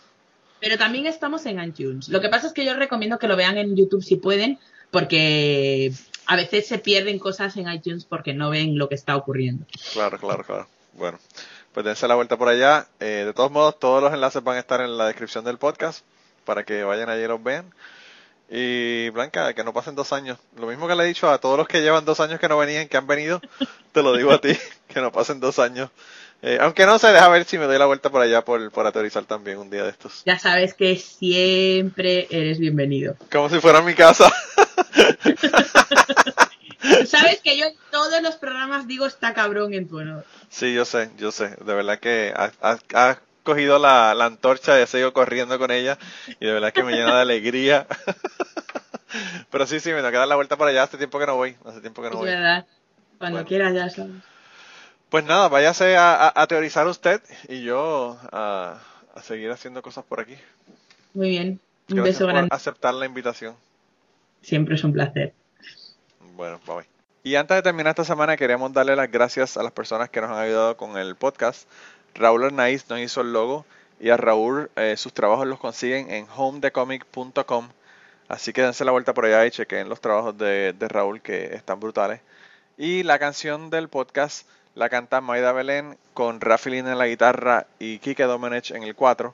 Pero también estamos en iTunes. Lo que pasa es que yo recomiendo que lo vean en YouTube si pueden, porque a veces se pierden cosas en iTunes porque no ven lo que está ocurriendo. Claro, claro, claro. Bueno, pues dense la vuelta por allá. Eh, de todos modos, todos los enlaces van a estar en la descripción del podcast para que vayan allí y los vean. Y Blanca, que no pasen dos años. Lo mismo que le he dicho a todos los que llevan dos años que no venían, que han venido, te lo digo a ti, que no pasen dos años. Eh, aunque no se deja ver si me doy la vuelta por allá por, por aterrizar también un día de estos. Ya sabes que siempre eres bienvenido. Como si fuera mi casa. Sabes que yo en todos los programas digo está cabrón en tu honor. Sí, yo sé, yo sé. De verdad que has- has cogido la, la antorcha y he seguido corriendo con ella y de verdad que me llena de alegría. Pero sí, sí, me que dar la vuelta por allá. Hace tiempo que no voy. Hace tiempo que no Es voy. Cuando Bueno. quieras, ya sabes. Pues nada, váyase a, a- a teorizar usted y yo a, a seguir haciendo cosas por aquí. Muy bien. Un Gracias beso por grande. aceptar la invitación. Siempre es un placer. Bueno, bye bye. Y antes de terminar esta semana, queríamos darle las gracias a las personas que nos han ayudado con el podcast. Raúl Arnaiz nos hizo el logo y a Raúl eh, sus trabajos los consiguen en homedecomic.com. Así que dense la vuelta por allá y chequen los trabajos de, Raúl que están brutales. Y la canción del podcast la canta Maida Belén con Rafi en la guitarra y Kike Domenech en el 4.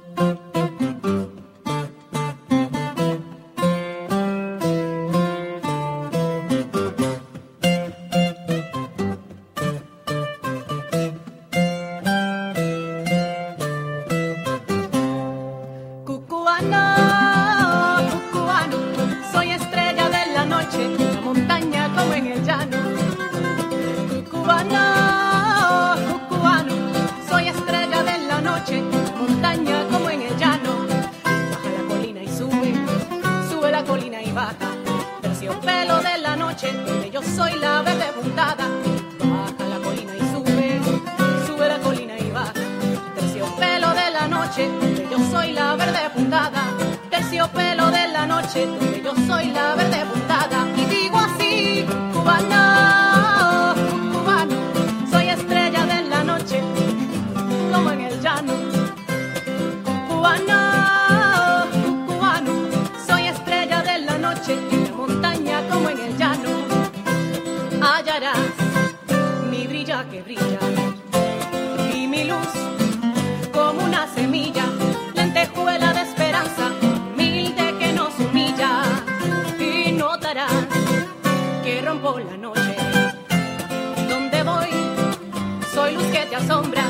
Cubano, cubano, soy estrella de la noche, en la montaña como en el llano. Hallarás mi brilla que brilla y mi luz como una semilla, lentejuela de esperanza, humilde que nos humilla. Y notarás que rompo la noche. Donde voy, soy luz que te asombra.